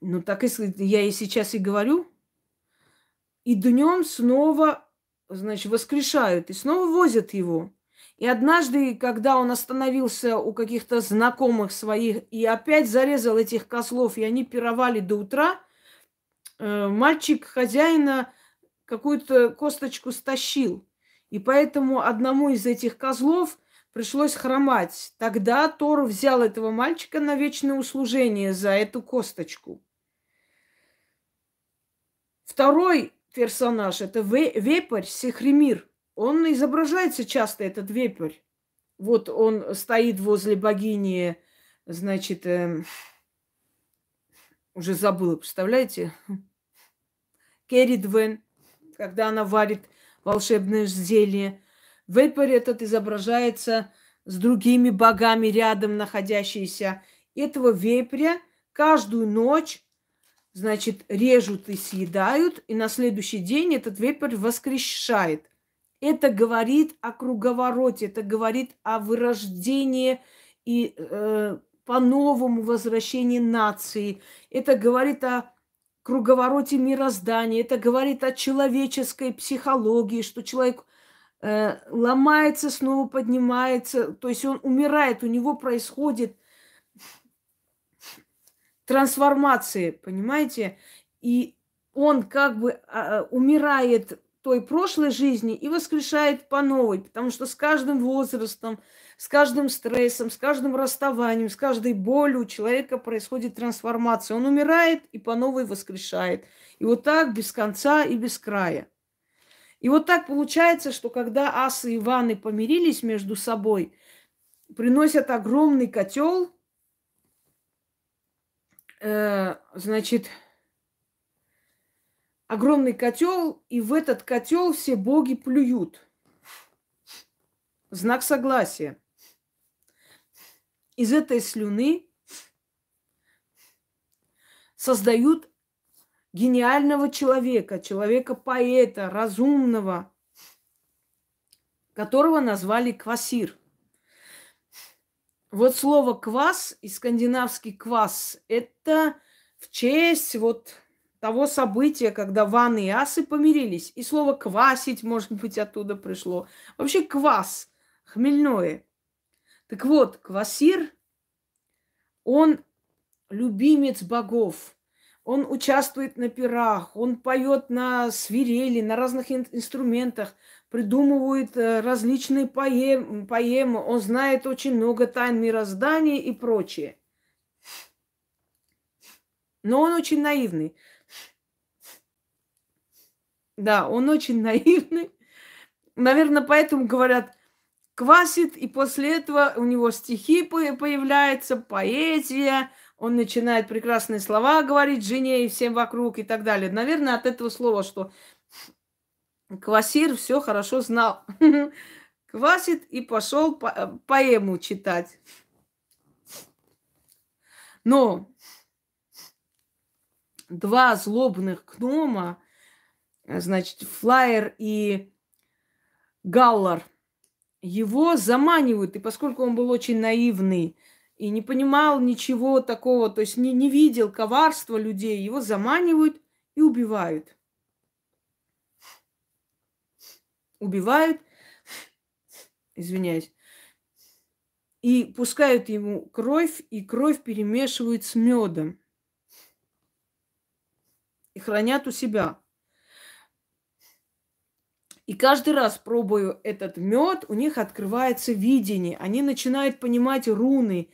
ну так и я и сейчас и говорю, и днем снова, значит, воскрешают и снова возят его. И однажды, когда он остановился у каких-то знакомых своих и опять зарезал этих козлов, и они пировали до утра, э, мальчик хозяина какую-то косточку стащил. И поэтому одному из этих козлов пришлось хромать. Тогда Тор взял этого мальчика на вечное услужение за эту косточку. Второй персонаж – это вепрь Сехремир. Он изображается часто, этот вепрь. вот он стоит возле богини, значит, э, уже забыла, представляете? Керридвен, когда она варит волшебное зелье. Вейпер этот изображается с другими богами рядом находящиеся. Этого вепря каждую ночь, значит, режут и съедают, и на следующий день этот вепрь воскрешает. Это говорит о круговороте, это говорит о вырождении и э, по-новому возвращении нации. Это говорит о круговороте мироздания. Это говорит о человеческой психологии, что человек э, ломается, снова поднимается. То есть он умирает, у него происходит трансформация, понимаете? И он как бы э, умирает той прошлой жизни и воскрешает по новой, потому что с каждым возрастом, с каждым стрессом, с каждым расставанием, с каждой болью у человека происходит трансформация. Он умирает и по новой воскрешает. И вот так без конца и без края. И вот так получается, что когда асы и ваны помирились между собой, приносят огромный котел, э, значит, огромный котел, и в этот котел все боги плюют. Знак согласия. Из этой слюны создают гениального человека, человека-поэта, разумного, которого назвали Квасир. Вот слово квас и скандинавский квас – это в честь вот того события, когда ванны и асы помирились. И слово «квасить», может быть, оттуда пришло. Вообще квас, хмельное. Так вот, квасир, он любимец богов. Он участвует на пирах, он поет на свирели, на разных инструментах, придумывает э, различные поэм, поэмы, он знает очень много тайн мироздания и прочее. Но он очень наивный. Да, он очень *laughs* наивный. Наверное, поэтому говорят, квасит, и после этого у него стихи появляются, поэзия, он начинает прекрасные слова говорить жене и всем вокруг и так далее. Наверное, от этого слова, что Квасир все хорошо знал. *laughs* Квасит и пошел по поэму читать. Но два злобных гнома значит, Флайер и Галлар, его заманивают, и поскольку он был очень наивный и не понимал ничего такого, то есть не, не видел коварства людей, его заманивают и убивают. Убивают, извиняюсь, и пускают ему кровь, и кровь перемешивают с медом и хранят у себя. И каждый раз, пробую этот мед, у них открывается видение. Они начинают понимать руны.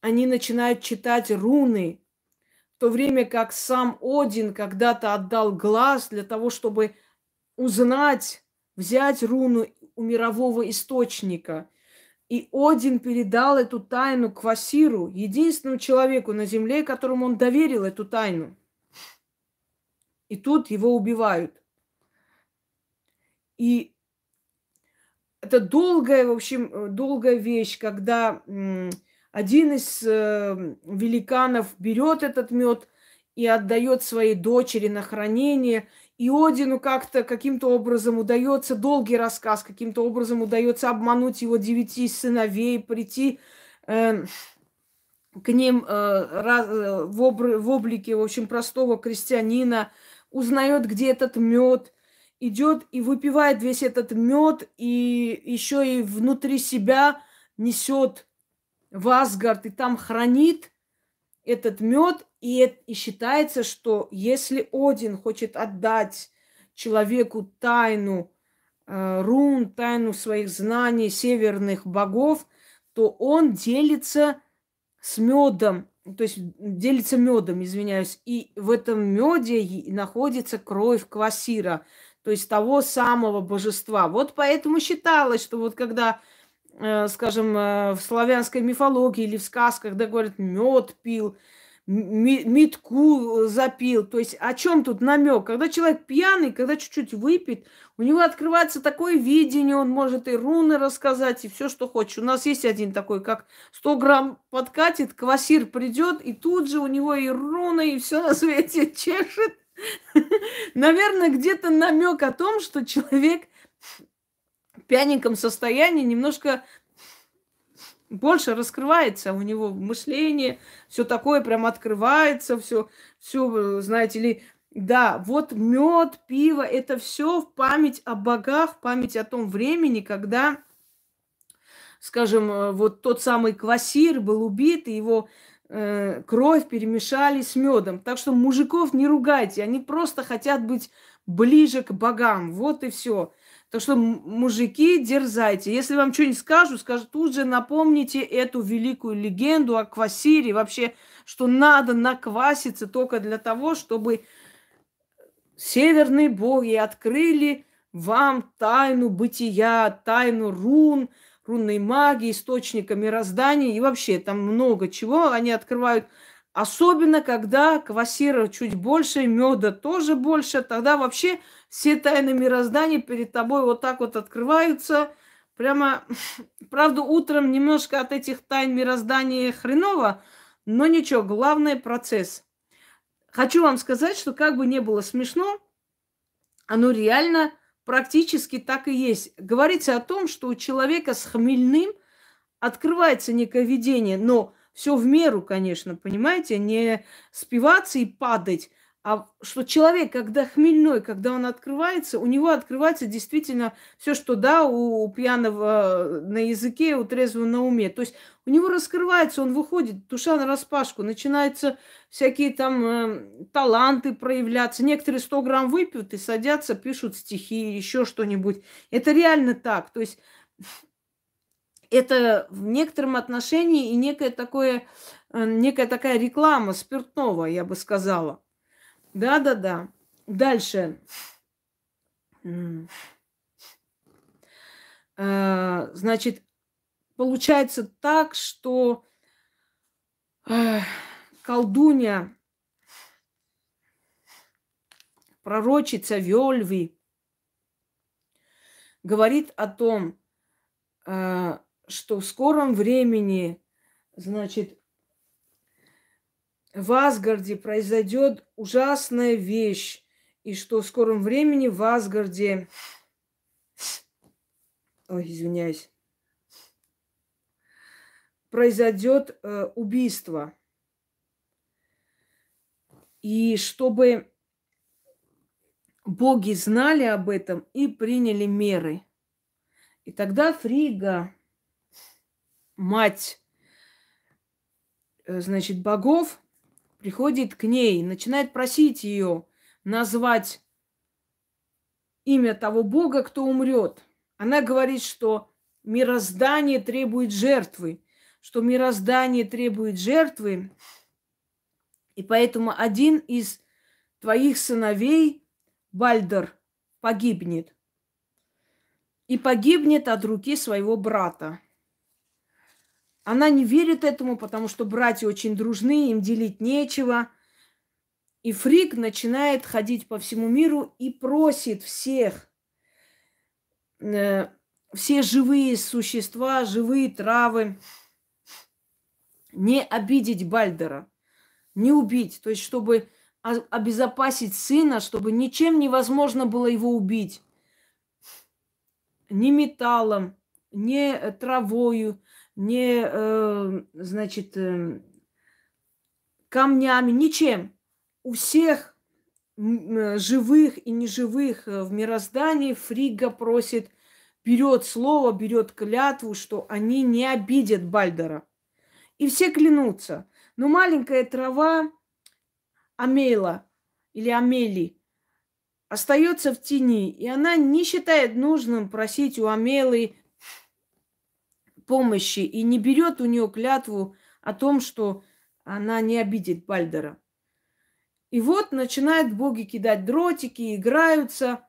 Они начинают читать руны. В то время как сам Один когда-то отдал глаз для того, чтобы узнать, взять руну у мирового источника. И Один передал эту тайну Квасиру, единственному человеку на земле, которому он доверил эту тайну. И тут его убивают. И это долгая, в общем, э, долгая вещь, когда один из э, великанов берет этот мед и отдает своей дочери на хранение. И Одину как-то каким-то образом удается, долгий рассказ, каким-то образом удается обмануть его девяти сыновей, прийти э, к ним э, раз, э, в, обр- в облике, в общем, простого крестьянина, узнает, где этот мед, идет и выпивает весь этот мед, и еще и внутри себя несет в Асгард, и там хранит этот мед, и, и считается, что если Один хочет отдать человеку тайну э, рун, тайну своих знаний северных богов, то он делится с медом, то есть делится медом, извиняюсь, и в этом меде находится кровь квасира – то есть того самого божества. Вот поэтому считалось, что вот когда э, скажем, э, в славянской мифологии или в сказках, да, говорят, мед пил, метку запил. То есть о чем тут намек? Когда человек пьяный, когда чуть-чуть выпит, у него открывается такое видение, он может и руны рассказать, и все, что хочет. У нас есть один такой, как 100 грамм подкатит, квасир придет, и тут же у него и руны, и все на свете *laughs* чешет. Наверное, где-то намек о том, что человек в пьяненьком состоянии немножко больше раскрывается у него мышление, все такое прям открывается, все, все, знаете ли, да, вот мед, пиво, это все в память о богах, в память о том времени, когда, скажем, э, вот тот самый Квасир был убит, и его э, кровь перемешали с медом. Так что мужиков не ругайте, они просто хотят быть ближе к богам. Вот и все. Так что, мужики, дерзайте. Если вам что-нибудь скажут, скажут, тут же напомните эту великую легенду о квасире. Вообще, что надо накваситься только для того, чтобы северные боги открыли вам тайну бытия, тайну рун, рунной магии, источника мироздания. И вообще, там много чего они открывают. Особенно, когда квасира чуть больше, меда тоже больше, тогда вообще все тайны мироздания перед тобой вот так вот открываются. Прямо, *laughs* правда, утром немножко от этих тайн мироздания хреново, но ничего, главное процесс. Хочу вам сказать, что как бы не было смешно, оно реально практически так и есть. Говорится о том, что у человека с хмельным открывается некое видение, но все в меру, конечно, понимаете, не спиваться и падать, а что человек, когда хмельной, когда он открывается, у него открывается действительно все, что да, у, у пьяного на языке, у трезвого на уме. То есть у него раскрывается, он выходит, душа на распашку, начинаются всякие там э, таланты проявляться. Некоторые 100 грамм выпьют и садятся, пишут стихи, еще что-нибудь. Это реально так. То есть это в некотором отношении и некое такое, э, некая такая реклама спиртного, я бы сказала. Да, да, да. Дальше. А, значит, получается так, что колдунья, пророчица Вельви, говорит о том, а, что в скором времени, значит, в Асгарде произойдет ужасная вещь, и что в скором времени в Асгарде... Ой, извиняюсь. Произойдет э, убийство. И чтобы боги знали об этом и приняли меры. И тогда Фрига, мать, э, значит, богов, приходит к ней, начинает просить ее назвать имя того Бога, кто умрет. Она говорит, что мироздание требует жертвы, что мироздание требует жертвы, и поэтому один из твоих сыновей, Бальдер, погибнет. И погибнет от руки своего брата. Она не верит этому, потому что братья очень дружны, им делить нечего. И Фрик начинает ходить по всему миру и просит всех, э, все живые существа, живые травы, не обидеть Бальдера, не убить. То есть, чтобы обезопасить сына, чтобы ничем невозможно было его убить. Ни металлом, ни травою, не, э, значит, э, камнями, ничем. У всех э, живых и неживых э, в мироздании Фрига просит, берет слово, берет клятву, что они не обидят Бальдера. И все клянутся. Но маленькая трава Амела или Амели остается в тени, и она не считает нужным просить у Амелы помощи и не берет у нее клятву о том, что она не обидит Бальдера. И вот начинают боги кидать дротики, играются,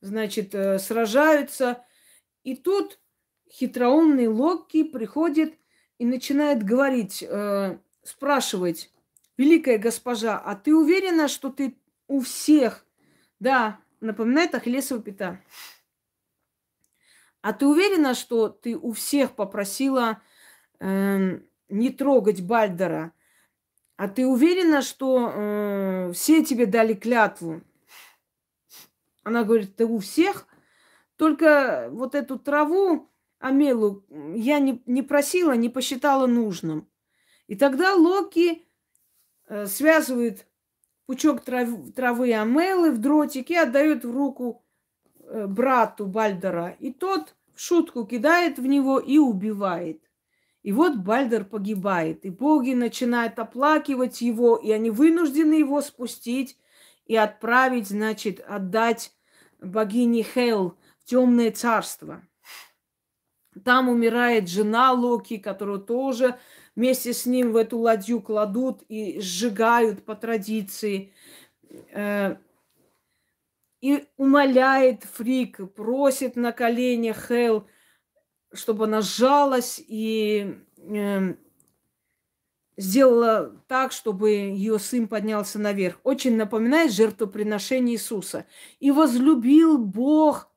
значит, э, сражаются. И тут хитроумный Локи приходит и начинает говорить, э, спрашивать, великая госпожа, а ты уверена, что ты у всех, да, напоминает Ахиллесова пята, а ты уверена, что ты у всех попросила э, не трогать Бальдера? А ты уверена, что э, все тебе дали клятву? Она говорит, ты у всех? Только вот эту траву, Амелу, я не, не просила, не посчитала нужным. И тогда Локи э, связывает пучок трав, травы Амелы в дротик и отдает в руку брату Бальдера, и тот шутку кидает в него и убивает. И вот Бальдер погибает, и боги начинают оплакивать его, и они вынуждены его спустить и отправить, значит, отдать богине Хел в темное царство. Там умирает жена Локи, которую тоже вместе с ним в эту ладью кладут и сжигают по традиции. И умоляет Фрик, просит на коленях Хел, чтобы она сжалась и э, сделала так, чтобы ее сын поднялся наверх. Очень напоминает жертвоприношение Иисуса. И возлюбил Бог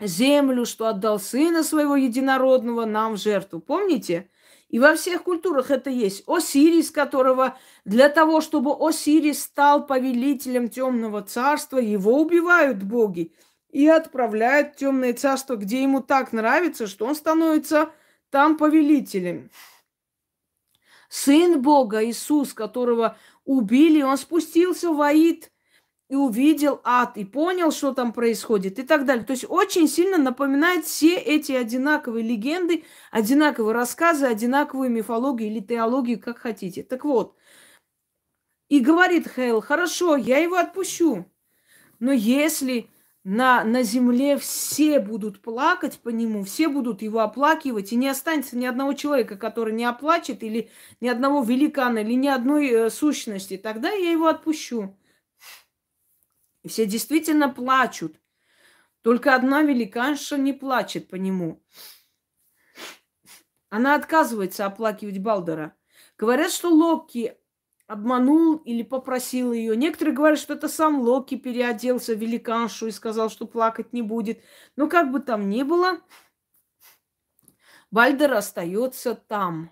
землю, что отдал сына своего единородного нам в жертву. Помните? И во всех культурах это есть. Осирис, которого для того, чтобы Осирис стал повелителем темного царства, его убивают боги и отправляют в темное царство, где ему так нравится, что он становится там повелителем. Сын Бога, Иисус, которого убили, он спустился в Аид – и увидел ад, и понял, что там происходит, и так далее. То есть очень сильно напоминает все эти одинаковые легенды, одинаковые рассказы, одинаковую мифологию или теологию, как хотите. Так вот, и говорит Хейл, хорошо, я его отпущу. Но если на, на земле все будут плакать по нему, все будут его оплакивать, и не останется ни одного человека, который не оплачет, или ни одного великана, или ни одной э, сущности, тогда я его отпущу. Все действительно плачут. Только одна великанша не плачет по нему. Она отказывается оплакивать Балдера. Говорят, что Локи обманул или попросил ее. Некоторые говорят, что это сам Локи переоделся в великаншу и сказал, что плакать не будет. Но как бы там ни было, Бальдер остается там.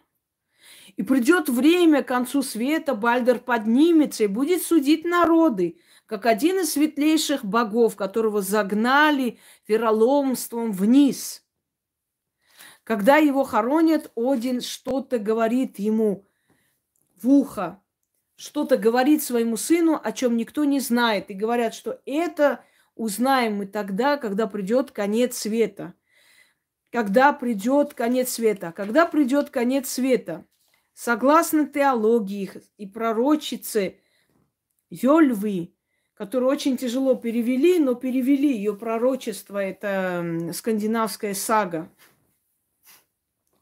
И придет время к концу света, Бальдер поднимется и будет судить народы как один из светлейших богов, которого загнали вероломством вниз. Когда его хоронят, Один что-то говорит ему в ухо, что-то говорит своему сыну, о чем никто не знает. И говорят, что это узнаем мы тогда, когда придет конец света. Когда придет конец света. Когда придет конец света? Согласно теологии и пророчице Йольвы, которую очень тяжело перевели, но перевели ее пророчество, это скандинавская сага.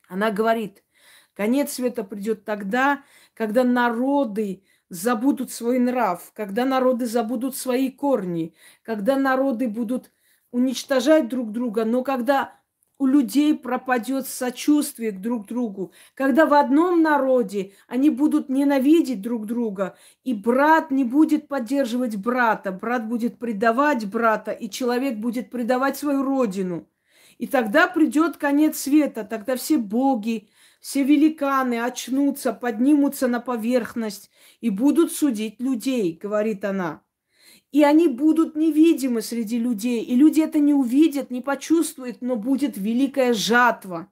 Она говорит, конец света придет тогда, когда народы забудут свой нрав, когда народы забудут свои корни, когда народы будут уничтожать друг друга, но когда у людей пропадет сочувствие к друг другу, когда в одном народе они будут ненавидеть друг друга, и брат не будет поддерживать брата, брат будет предавать брата, и человек будет предавать свою родину. И тогда придет конец света, тогда все боги, все великаны очнутся, поднимутся на поверхность и будут судить людей, говорит она. И они будут невидимы среди людей. И люди это не увидят, не почувствуют, но будет великая жатва.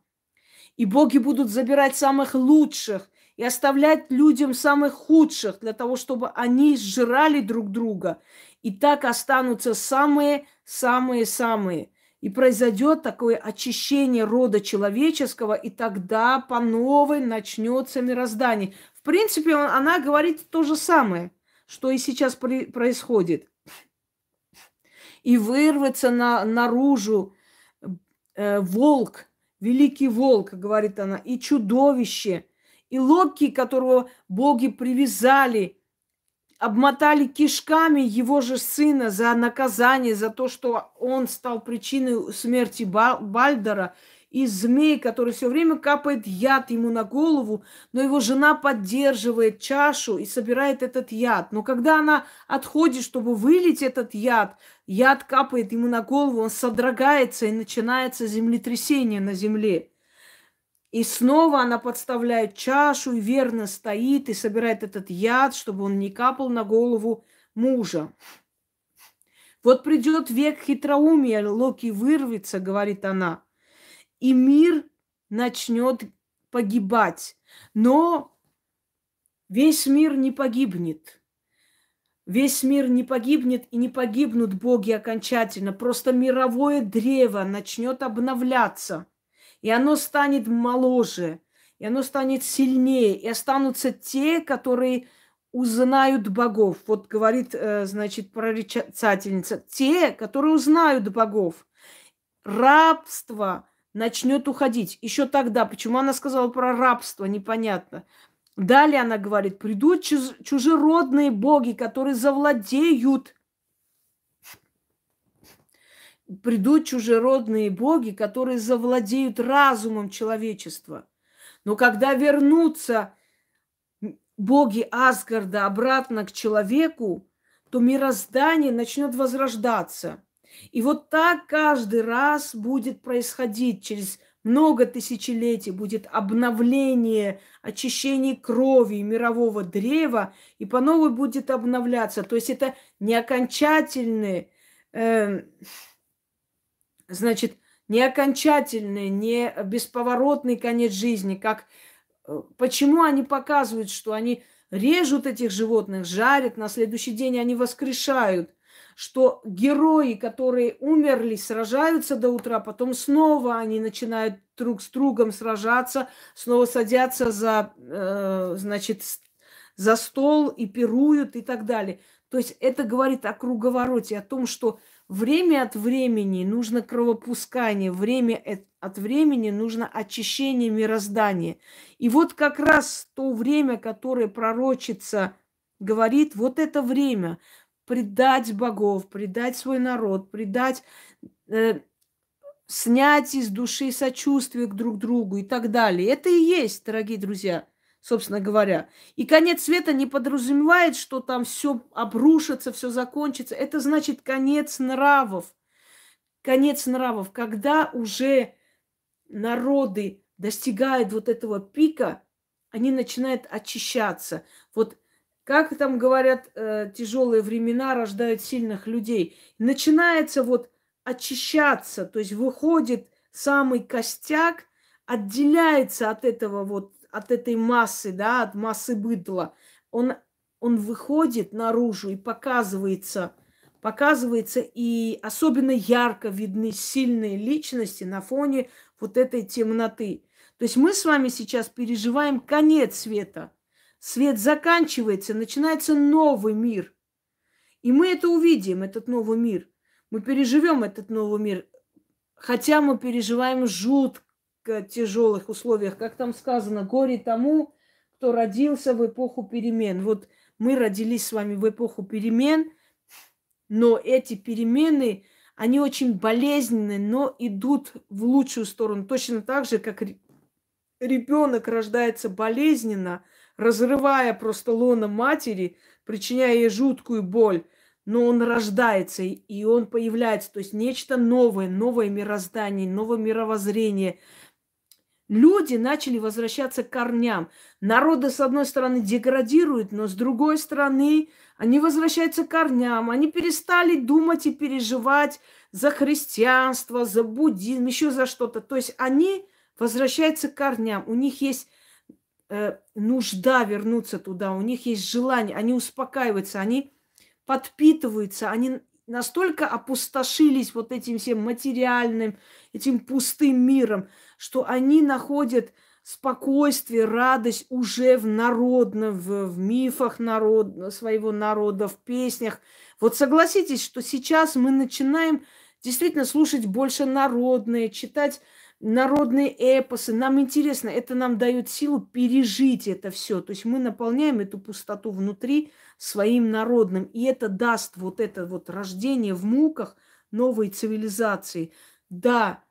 И боги будут забирать самых лучших и оставлять людям самых худших для того, чтобы они сжирали друг друга. И так останутся самые-самые-самые. И произойдет такое очищение рода человеческого, и тогда по новой начнется мироздание. В принципе, она говорит то же самое, что и сейчас происходит. И вырваться на, наружу э, волк, великий волк, говорит она, и чудовище, и Локи, которого боги привязали, обмотали кишками его же сына за наказание, за то, что он стал причиной смерти Бальдера, и змей, который все время капает яд ему на голову, но его жена поддерживает чашу и собирает этот яд. Но когда она отходит, чтобы вылить этот яд, яд капает ему на голову, он содрогается и начинается землетрясение на земле. И снова она подставляет чашу и верно стоит и собирает этот яд, чтобы он не капал на голову мужа. Вот придет век хитроумия, Локи вырвется, говорит она, и мир начнет погибать. Но весь мир не погибнет. Весь мир не погибнет и не погибнут боги окончательно. Просто мировое древо начнет обновляться. И оно станет моложе, и оно станет сильнее. И останутся те, которые узнают богов. Вот говорит, э, значит, прорицательница. Те, которые узнают богов. Рабство начнет уходить. Еще тогда, почему она сказала про рабство, непонятно. Далее она говорит, придут чужеродные боги, которые завладеют. Придут чужеродные боги, которые завладеют разумом человечества. Но когда вернутся боги Асгарда обратно к человеку, то мироздание начнет возрождаться. И вот так каждый раз будет происходить через много тысячелетий, будет обновление, очищение крови мирового древа, и по новой будет обновляться. То есть это не окончательный, э, значит, не окончательный, не бесповоротный конец жизни, как Э, почему они показывают, что они режут этих животных, жарят, на следующий день они воскрешают, что герои, которые умерли, сражаются до утра, потом снова они начинают друг с другом сражаться, снова садятся за, э, значит, за стол и пируют и так далее. То есть это говорит о круговороте, о том, что время от времени нужно кровопускание, время от времени нужно очищение мироздания. И вот как раз то время, которое пророчица говорит, вот это время предать богов, предать свой народ, предать, э, снять из души сочувствие к друг другу и так далее. Это и есть, дорогие друзья собственно говоря. И конец света не подразумевает, что там все обрушится, все закончится. Это значит конец нравов. Конец нравов, когда уже народы достигают вот этого пика, они начинают очищаться. Вот как там говорят, э, тяжелые времена рождают сильных людей. Начинается вот очищаться, то есть выходит самый костяк, отделяется от этого вот от этой массы, да, от массы быдла, он, он выходит наружу и показывается, показывается, и особенно ярко видны сильные личности на фоне вот этой темноты. То есть мы с вами сейчас переживаем конец света. Свет заканчивается, начинается новый мир. И мы это увидим, этот новый мир. Мы переживем этот новый мир. Хотя мы переживаем жутко тяжелых условиях, как там сказано, горе тому, кто родился в эпоху перемен. Вот мы родились с вами в эпоху перемен, но эти перемены, они очень болезненные, но идут в лучшую сторону. Точно так же, как ребенок рождается болезненно, разрывая просто лоно матери, причиняя ей жуткую боль, но он рождается, и он появляется. То есть нечто новое, новое мироздание, новое мировоззрение – Люди начали возвращаться к корням. Народы, с одной стороны, деградируют, но с другой стороны, они возвращаются к корням. Они перестали думать и переживать за христианство, за буддизм, еще за что-то. То есть они возвращаются к корням. У них есть нужда вернуться туда, у них есть желание, они успокаиваются, они подпитываются, они настолько опустошились вот этим всем материальным, этим пустым миром, что они находят спокойствие, радость уже в народном, в, в мифах народ, своего народа, в песнях. Вот согласитесь, что сейчас мы начинаем действительно слушать больше народные, читать народные эпосы. Нам интересно, это нам дает силу пережить это все. То есть мы наполняем эту пустоту внутри своим народным. И это даст вот это вот рождение в муках новой цивилизации. Да,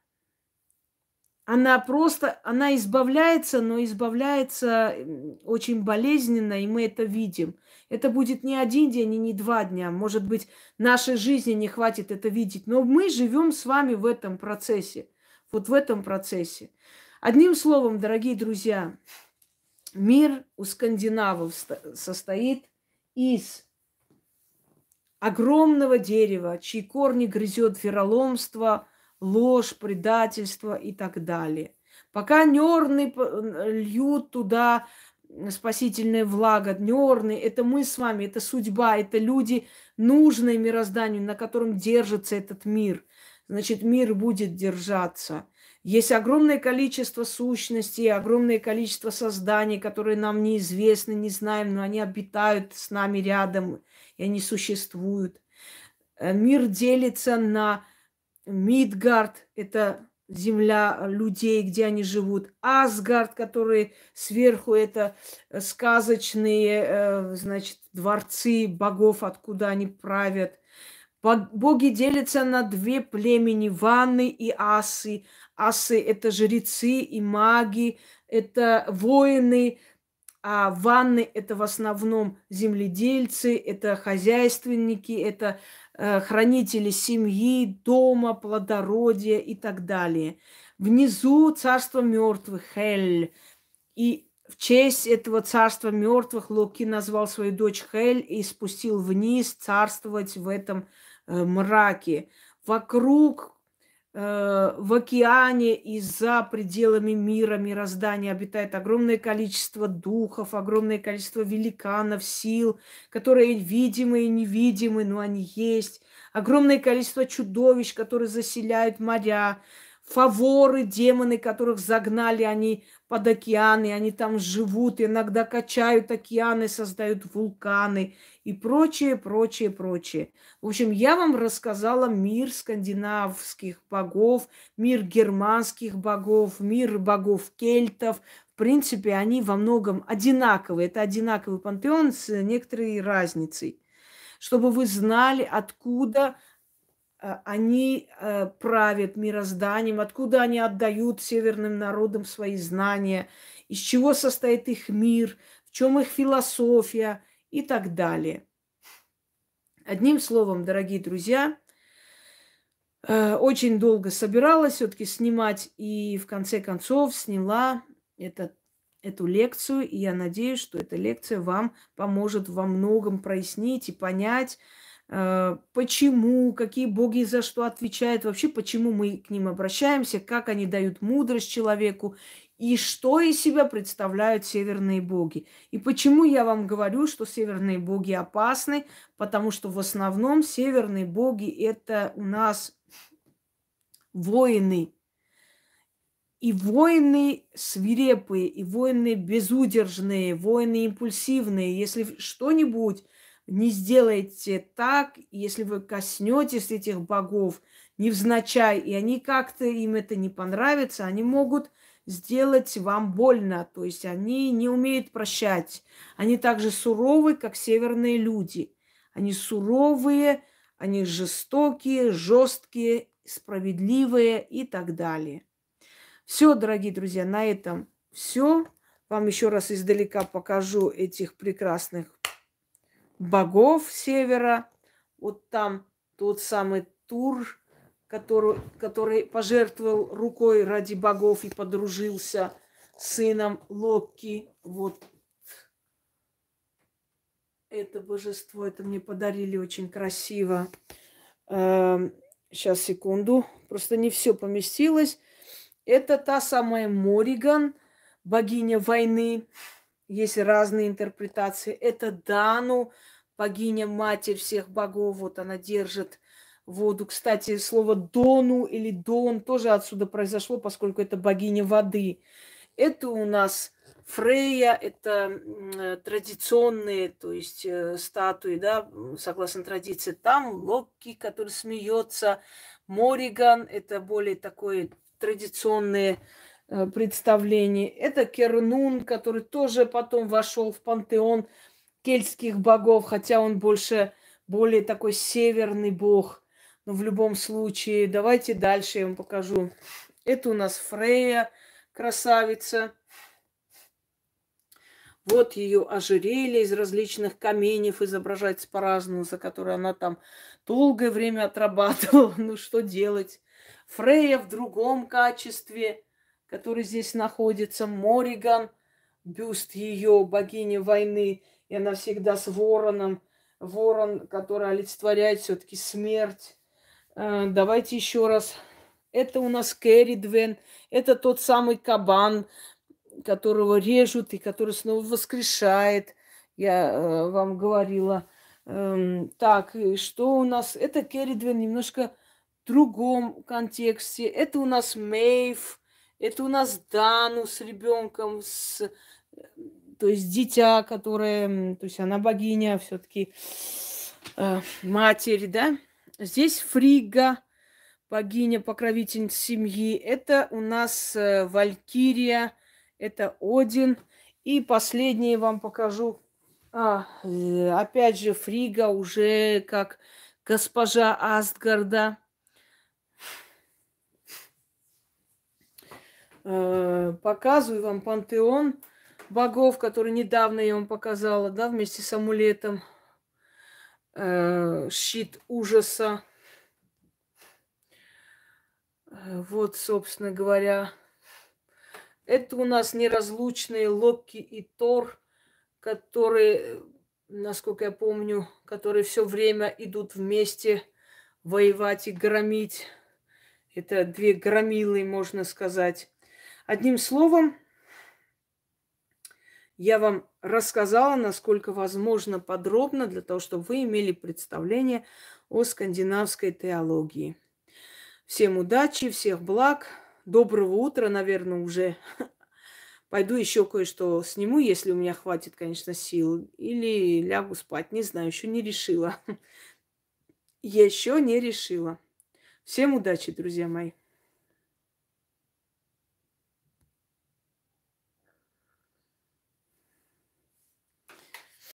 она просто, она избавляется, но избавляется очень болезненно, и мы это видим. Это будет не один день и не два дня. Может быть, нашей жизни не хватит это видеть. Но мы живем с вами в этом процессе. Вот в этом процессе. Одним словом, дорогие друзья, мир у скандинавов состоит из огромного дерева, чьи корни грызет вероломство, ложь, предательство и так далее. Пока нерны льют туда спасительная влага, нерны, это мы с вами, это судьба, это люди, нужные мирозданию, на котором держится этот мир. Значит, мир будет держаться. Есть огромное количество сущностей, огромное количество созданий, которые нам неизвестны, не знаем, но они обитают с нами рядом, и они существуют. Э, мир делится на Мидгард – это земля людей, где они живут. Асгард, который сверху это сказочные, э, значит, дворцы богов, откуда они правят. Боги делятся на две племени – Ванны и Асы. Асы – это жрецы и маги, это воины, а Ванны – это в основном земледельцы, это хозяйственники, это Э, хранители семьи, дома, плодородия и так далее. Внизу царство мертвых, Хель. И в честь этого царства мертвых Локи назвал свою дочь Хель и спустил вниз царствовать в этом мраке. Вокруг Э, в океане и за пределами мира, мироздания обитает огромное количество духов, огромное количество великанов, сил, которые видимы и невидимы, но они есть. Огромное количество чудовищ, которые заселяют моря, фаворы, демоны, которых загнали они под океаны, они там живут, иногда качают океаны, создают вулканы и прочее, прочее, прочее. В общем, я вам рассказала мир скандинавских богов, мир германских богов, мир богов кельтов. В принципе, они во многом одинаковые. Это одинаковый пантеон с некоторой разницей. Чтобы вы знали, откуда они э, правят мирозданием, откуда они отдают северным народам свои знания, из чего состоит их мир, в чем их философия – и так далее. Одним словом, дорогие друзья, э, очень долго собиралась все-таки снимать и в конце концов сняла это, эту лекцию. И я надеюсь, что эта лекция вам поможет во многом прояснить и понять, э, почему, какие боги за что отвечают, вообще почему мы к ним обращаемся, как они дают мудрость человеку и что из себя представляют северные боги. И почему я вам говорю, что северные боги опасны? Потому что в основном северные боги это у нас воины. И воины свирепые, и воины безудержные, воины импульсивные. Если что-нибудь не сделаете так, если вы коснетесь этих богов невзначай, и они как-то им это не понравится, они могут сделать вам больно. То есть они не умеют прощать. Они также суровы, как северные люди. Они суровые, они жестокие, жесткие, справедливые и так далее. Все, дорогие друзья, на этом все. Вам еще раз издалека покажу этих прекрасных богов севера. Вот там тот самый Тур, который, который пожертвовал рукой ради богов и подружился с сыном Локи. Вот это божество, это мне подарили очень красиво. Сейчас, эм, секунду. Просто не все поместилось. Это та самая Мориган, богиня войны. Есть разные интерпретации. Это Дану, богиня матерь всех богов. Вот она держит воду. Кстати, слово Дону или Дон тоже отсюда произошло, поскольку это богиня воды. Это у нас Фрея, это традиционные, то есть э, статуи, да, согласно традиции. Там Локи, который смеется, Мориган, это более такое традиционное э, представление. Это Кернун, который тоже потом вошел в пантеон кельтских богов, хотя он больше более такой северный бог – но в любом случае, давайте дальше я вам покажу Это у нас Фрея, красавица. Вот ее ожерелье из различных каменьев изображается по-разному, за которые она там долгое время отрабатывала. *laughs* Ну что делать? Фрея в другом качестве, который здесь находится. Мориган, бюст ее, богини войны. И она всегда с вороном. Ворон, который олицетворяет все-таки смерть. Э, давайте еще раз. Это у нас Кэрри Двен. Это тот самый кабан, которого режут и который снова воскрешает. Я э, вам говорила. Эм, так, что у нас? Это Керридвен немножко в другом контексте. Это у нас Мейв, это у нас Дану с ребенком, с, то есть дитя, которое, то есть она богиня все-таки э, матери, да? Здесь Фрига, богиня, покровительница семьи. Это у нас э, Валькирия, это Один. И последнее вам покажу. А, э, опять же, Фрига уже как госпожа Астгарда. Э, показываю вам пантеон богов, который недавно я вам показала, да, вместе с амулетом. Э, щит ужаса. Вот, собственно говоря, это у нас неразлучные Локи и Тор, которые, насколько я помню, которые все время идут вместе воевать и громить. Это две громилы, можно сказать. Одним словом, я вам рассказала, насколько возможно, подробно, для того, чтобы вы имели представление о скандинавской теологии. Всем удачи, всех благ доброго утра, наверное, уже. *laughs* Пойду еще кое-что сниму, если у меня хватит, конечно, сил. Или лягу спать. Не знаю, еще не решила. *laughs* Еще не решила. Всем удачи, друзья мои.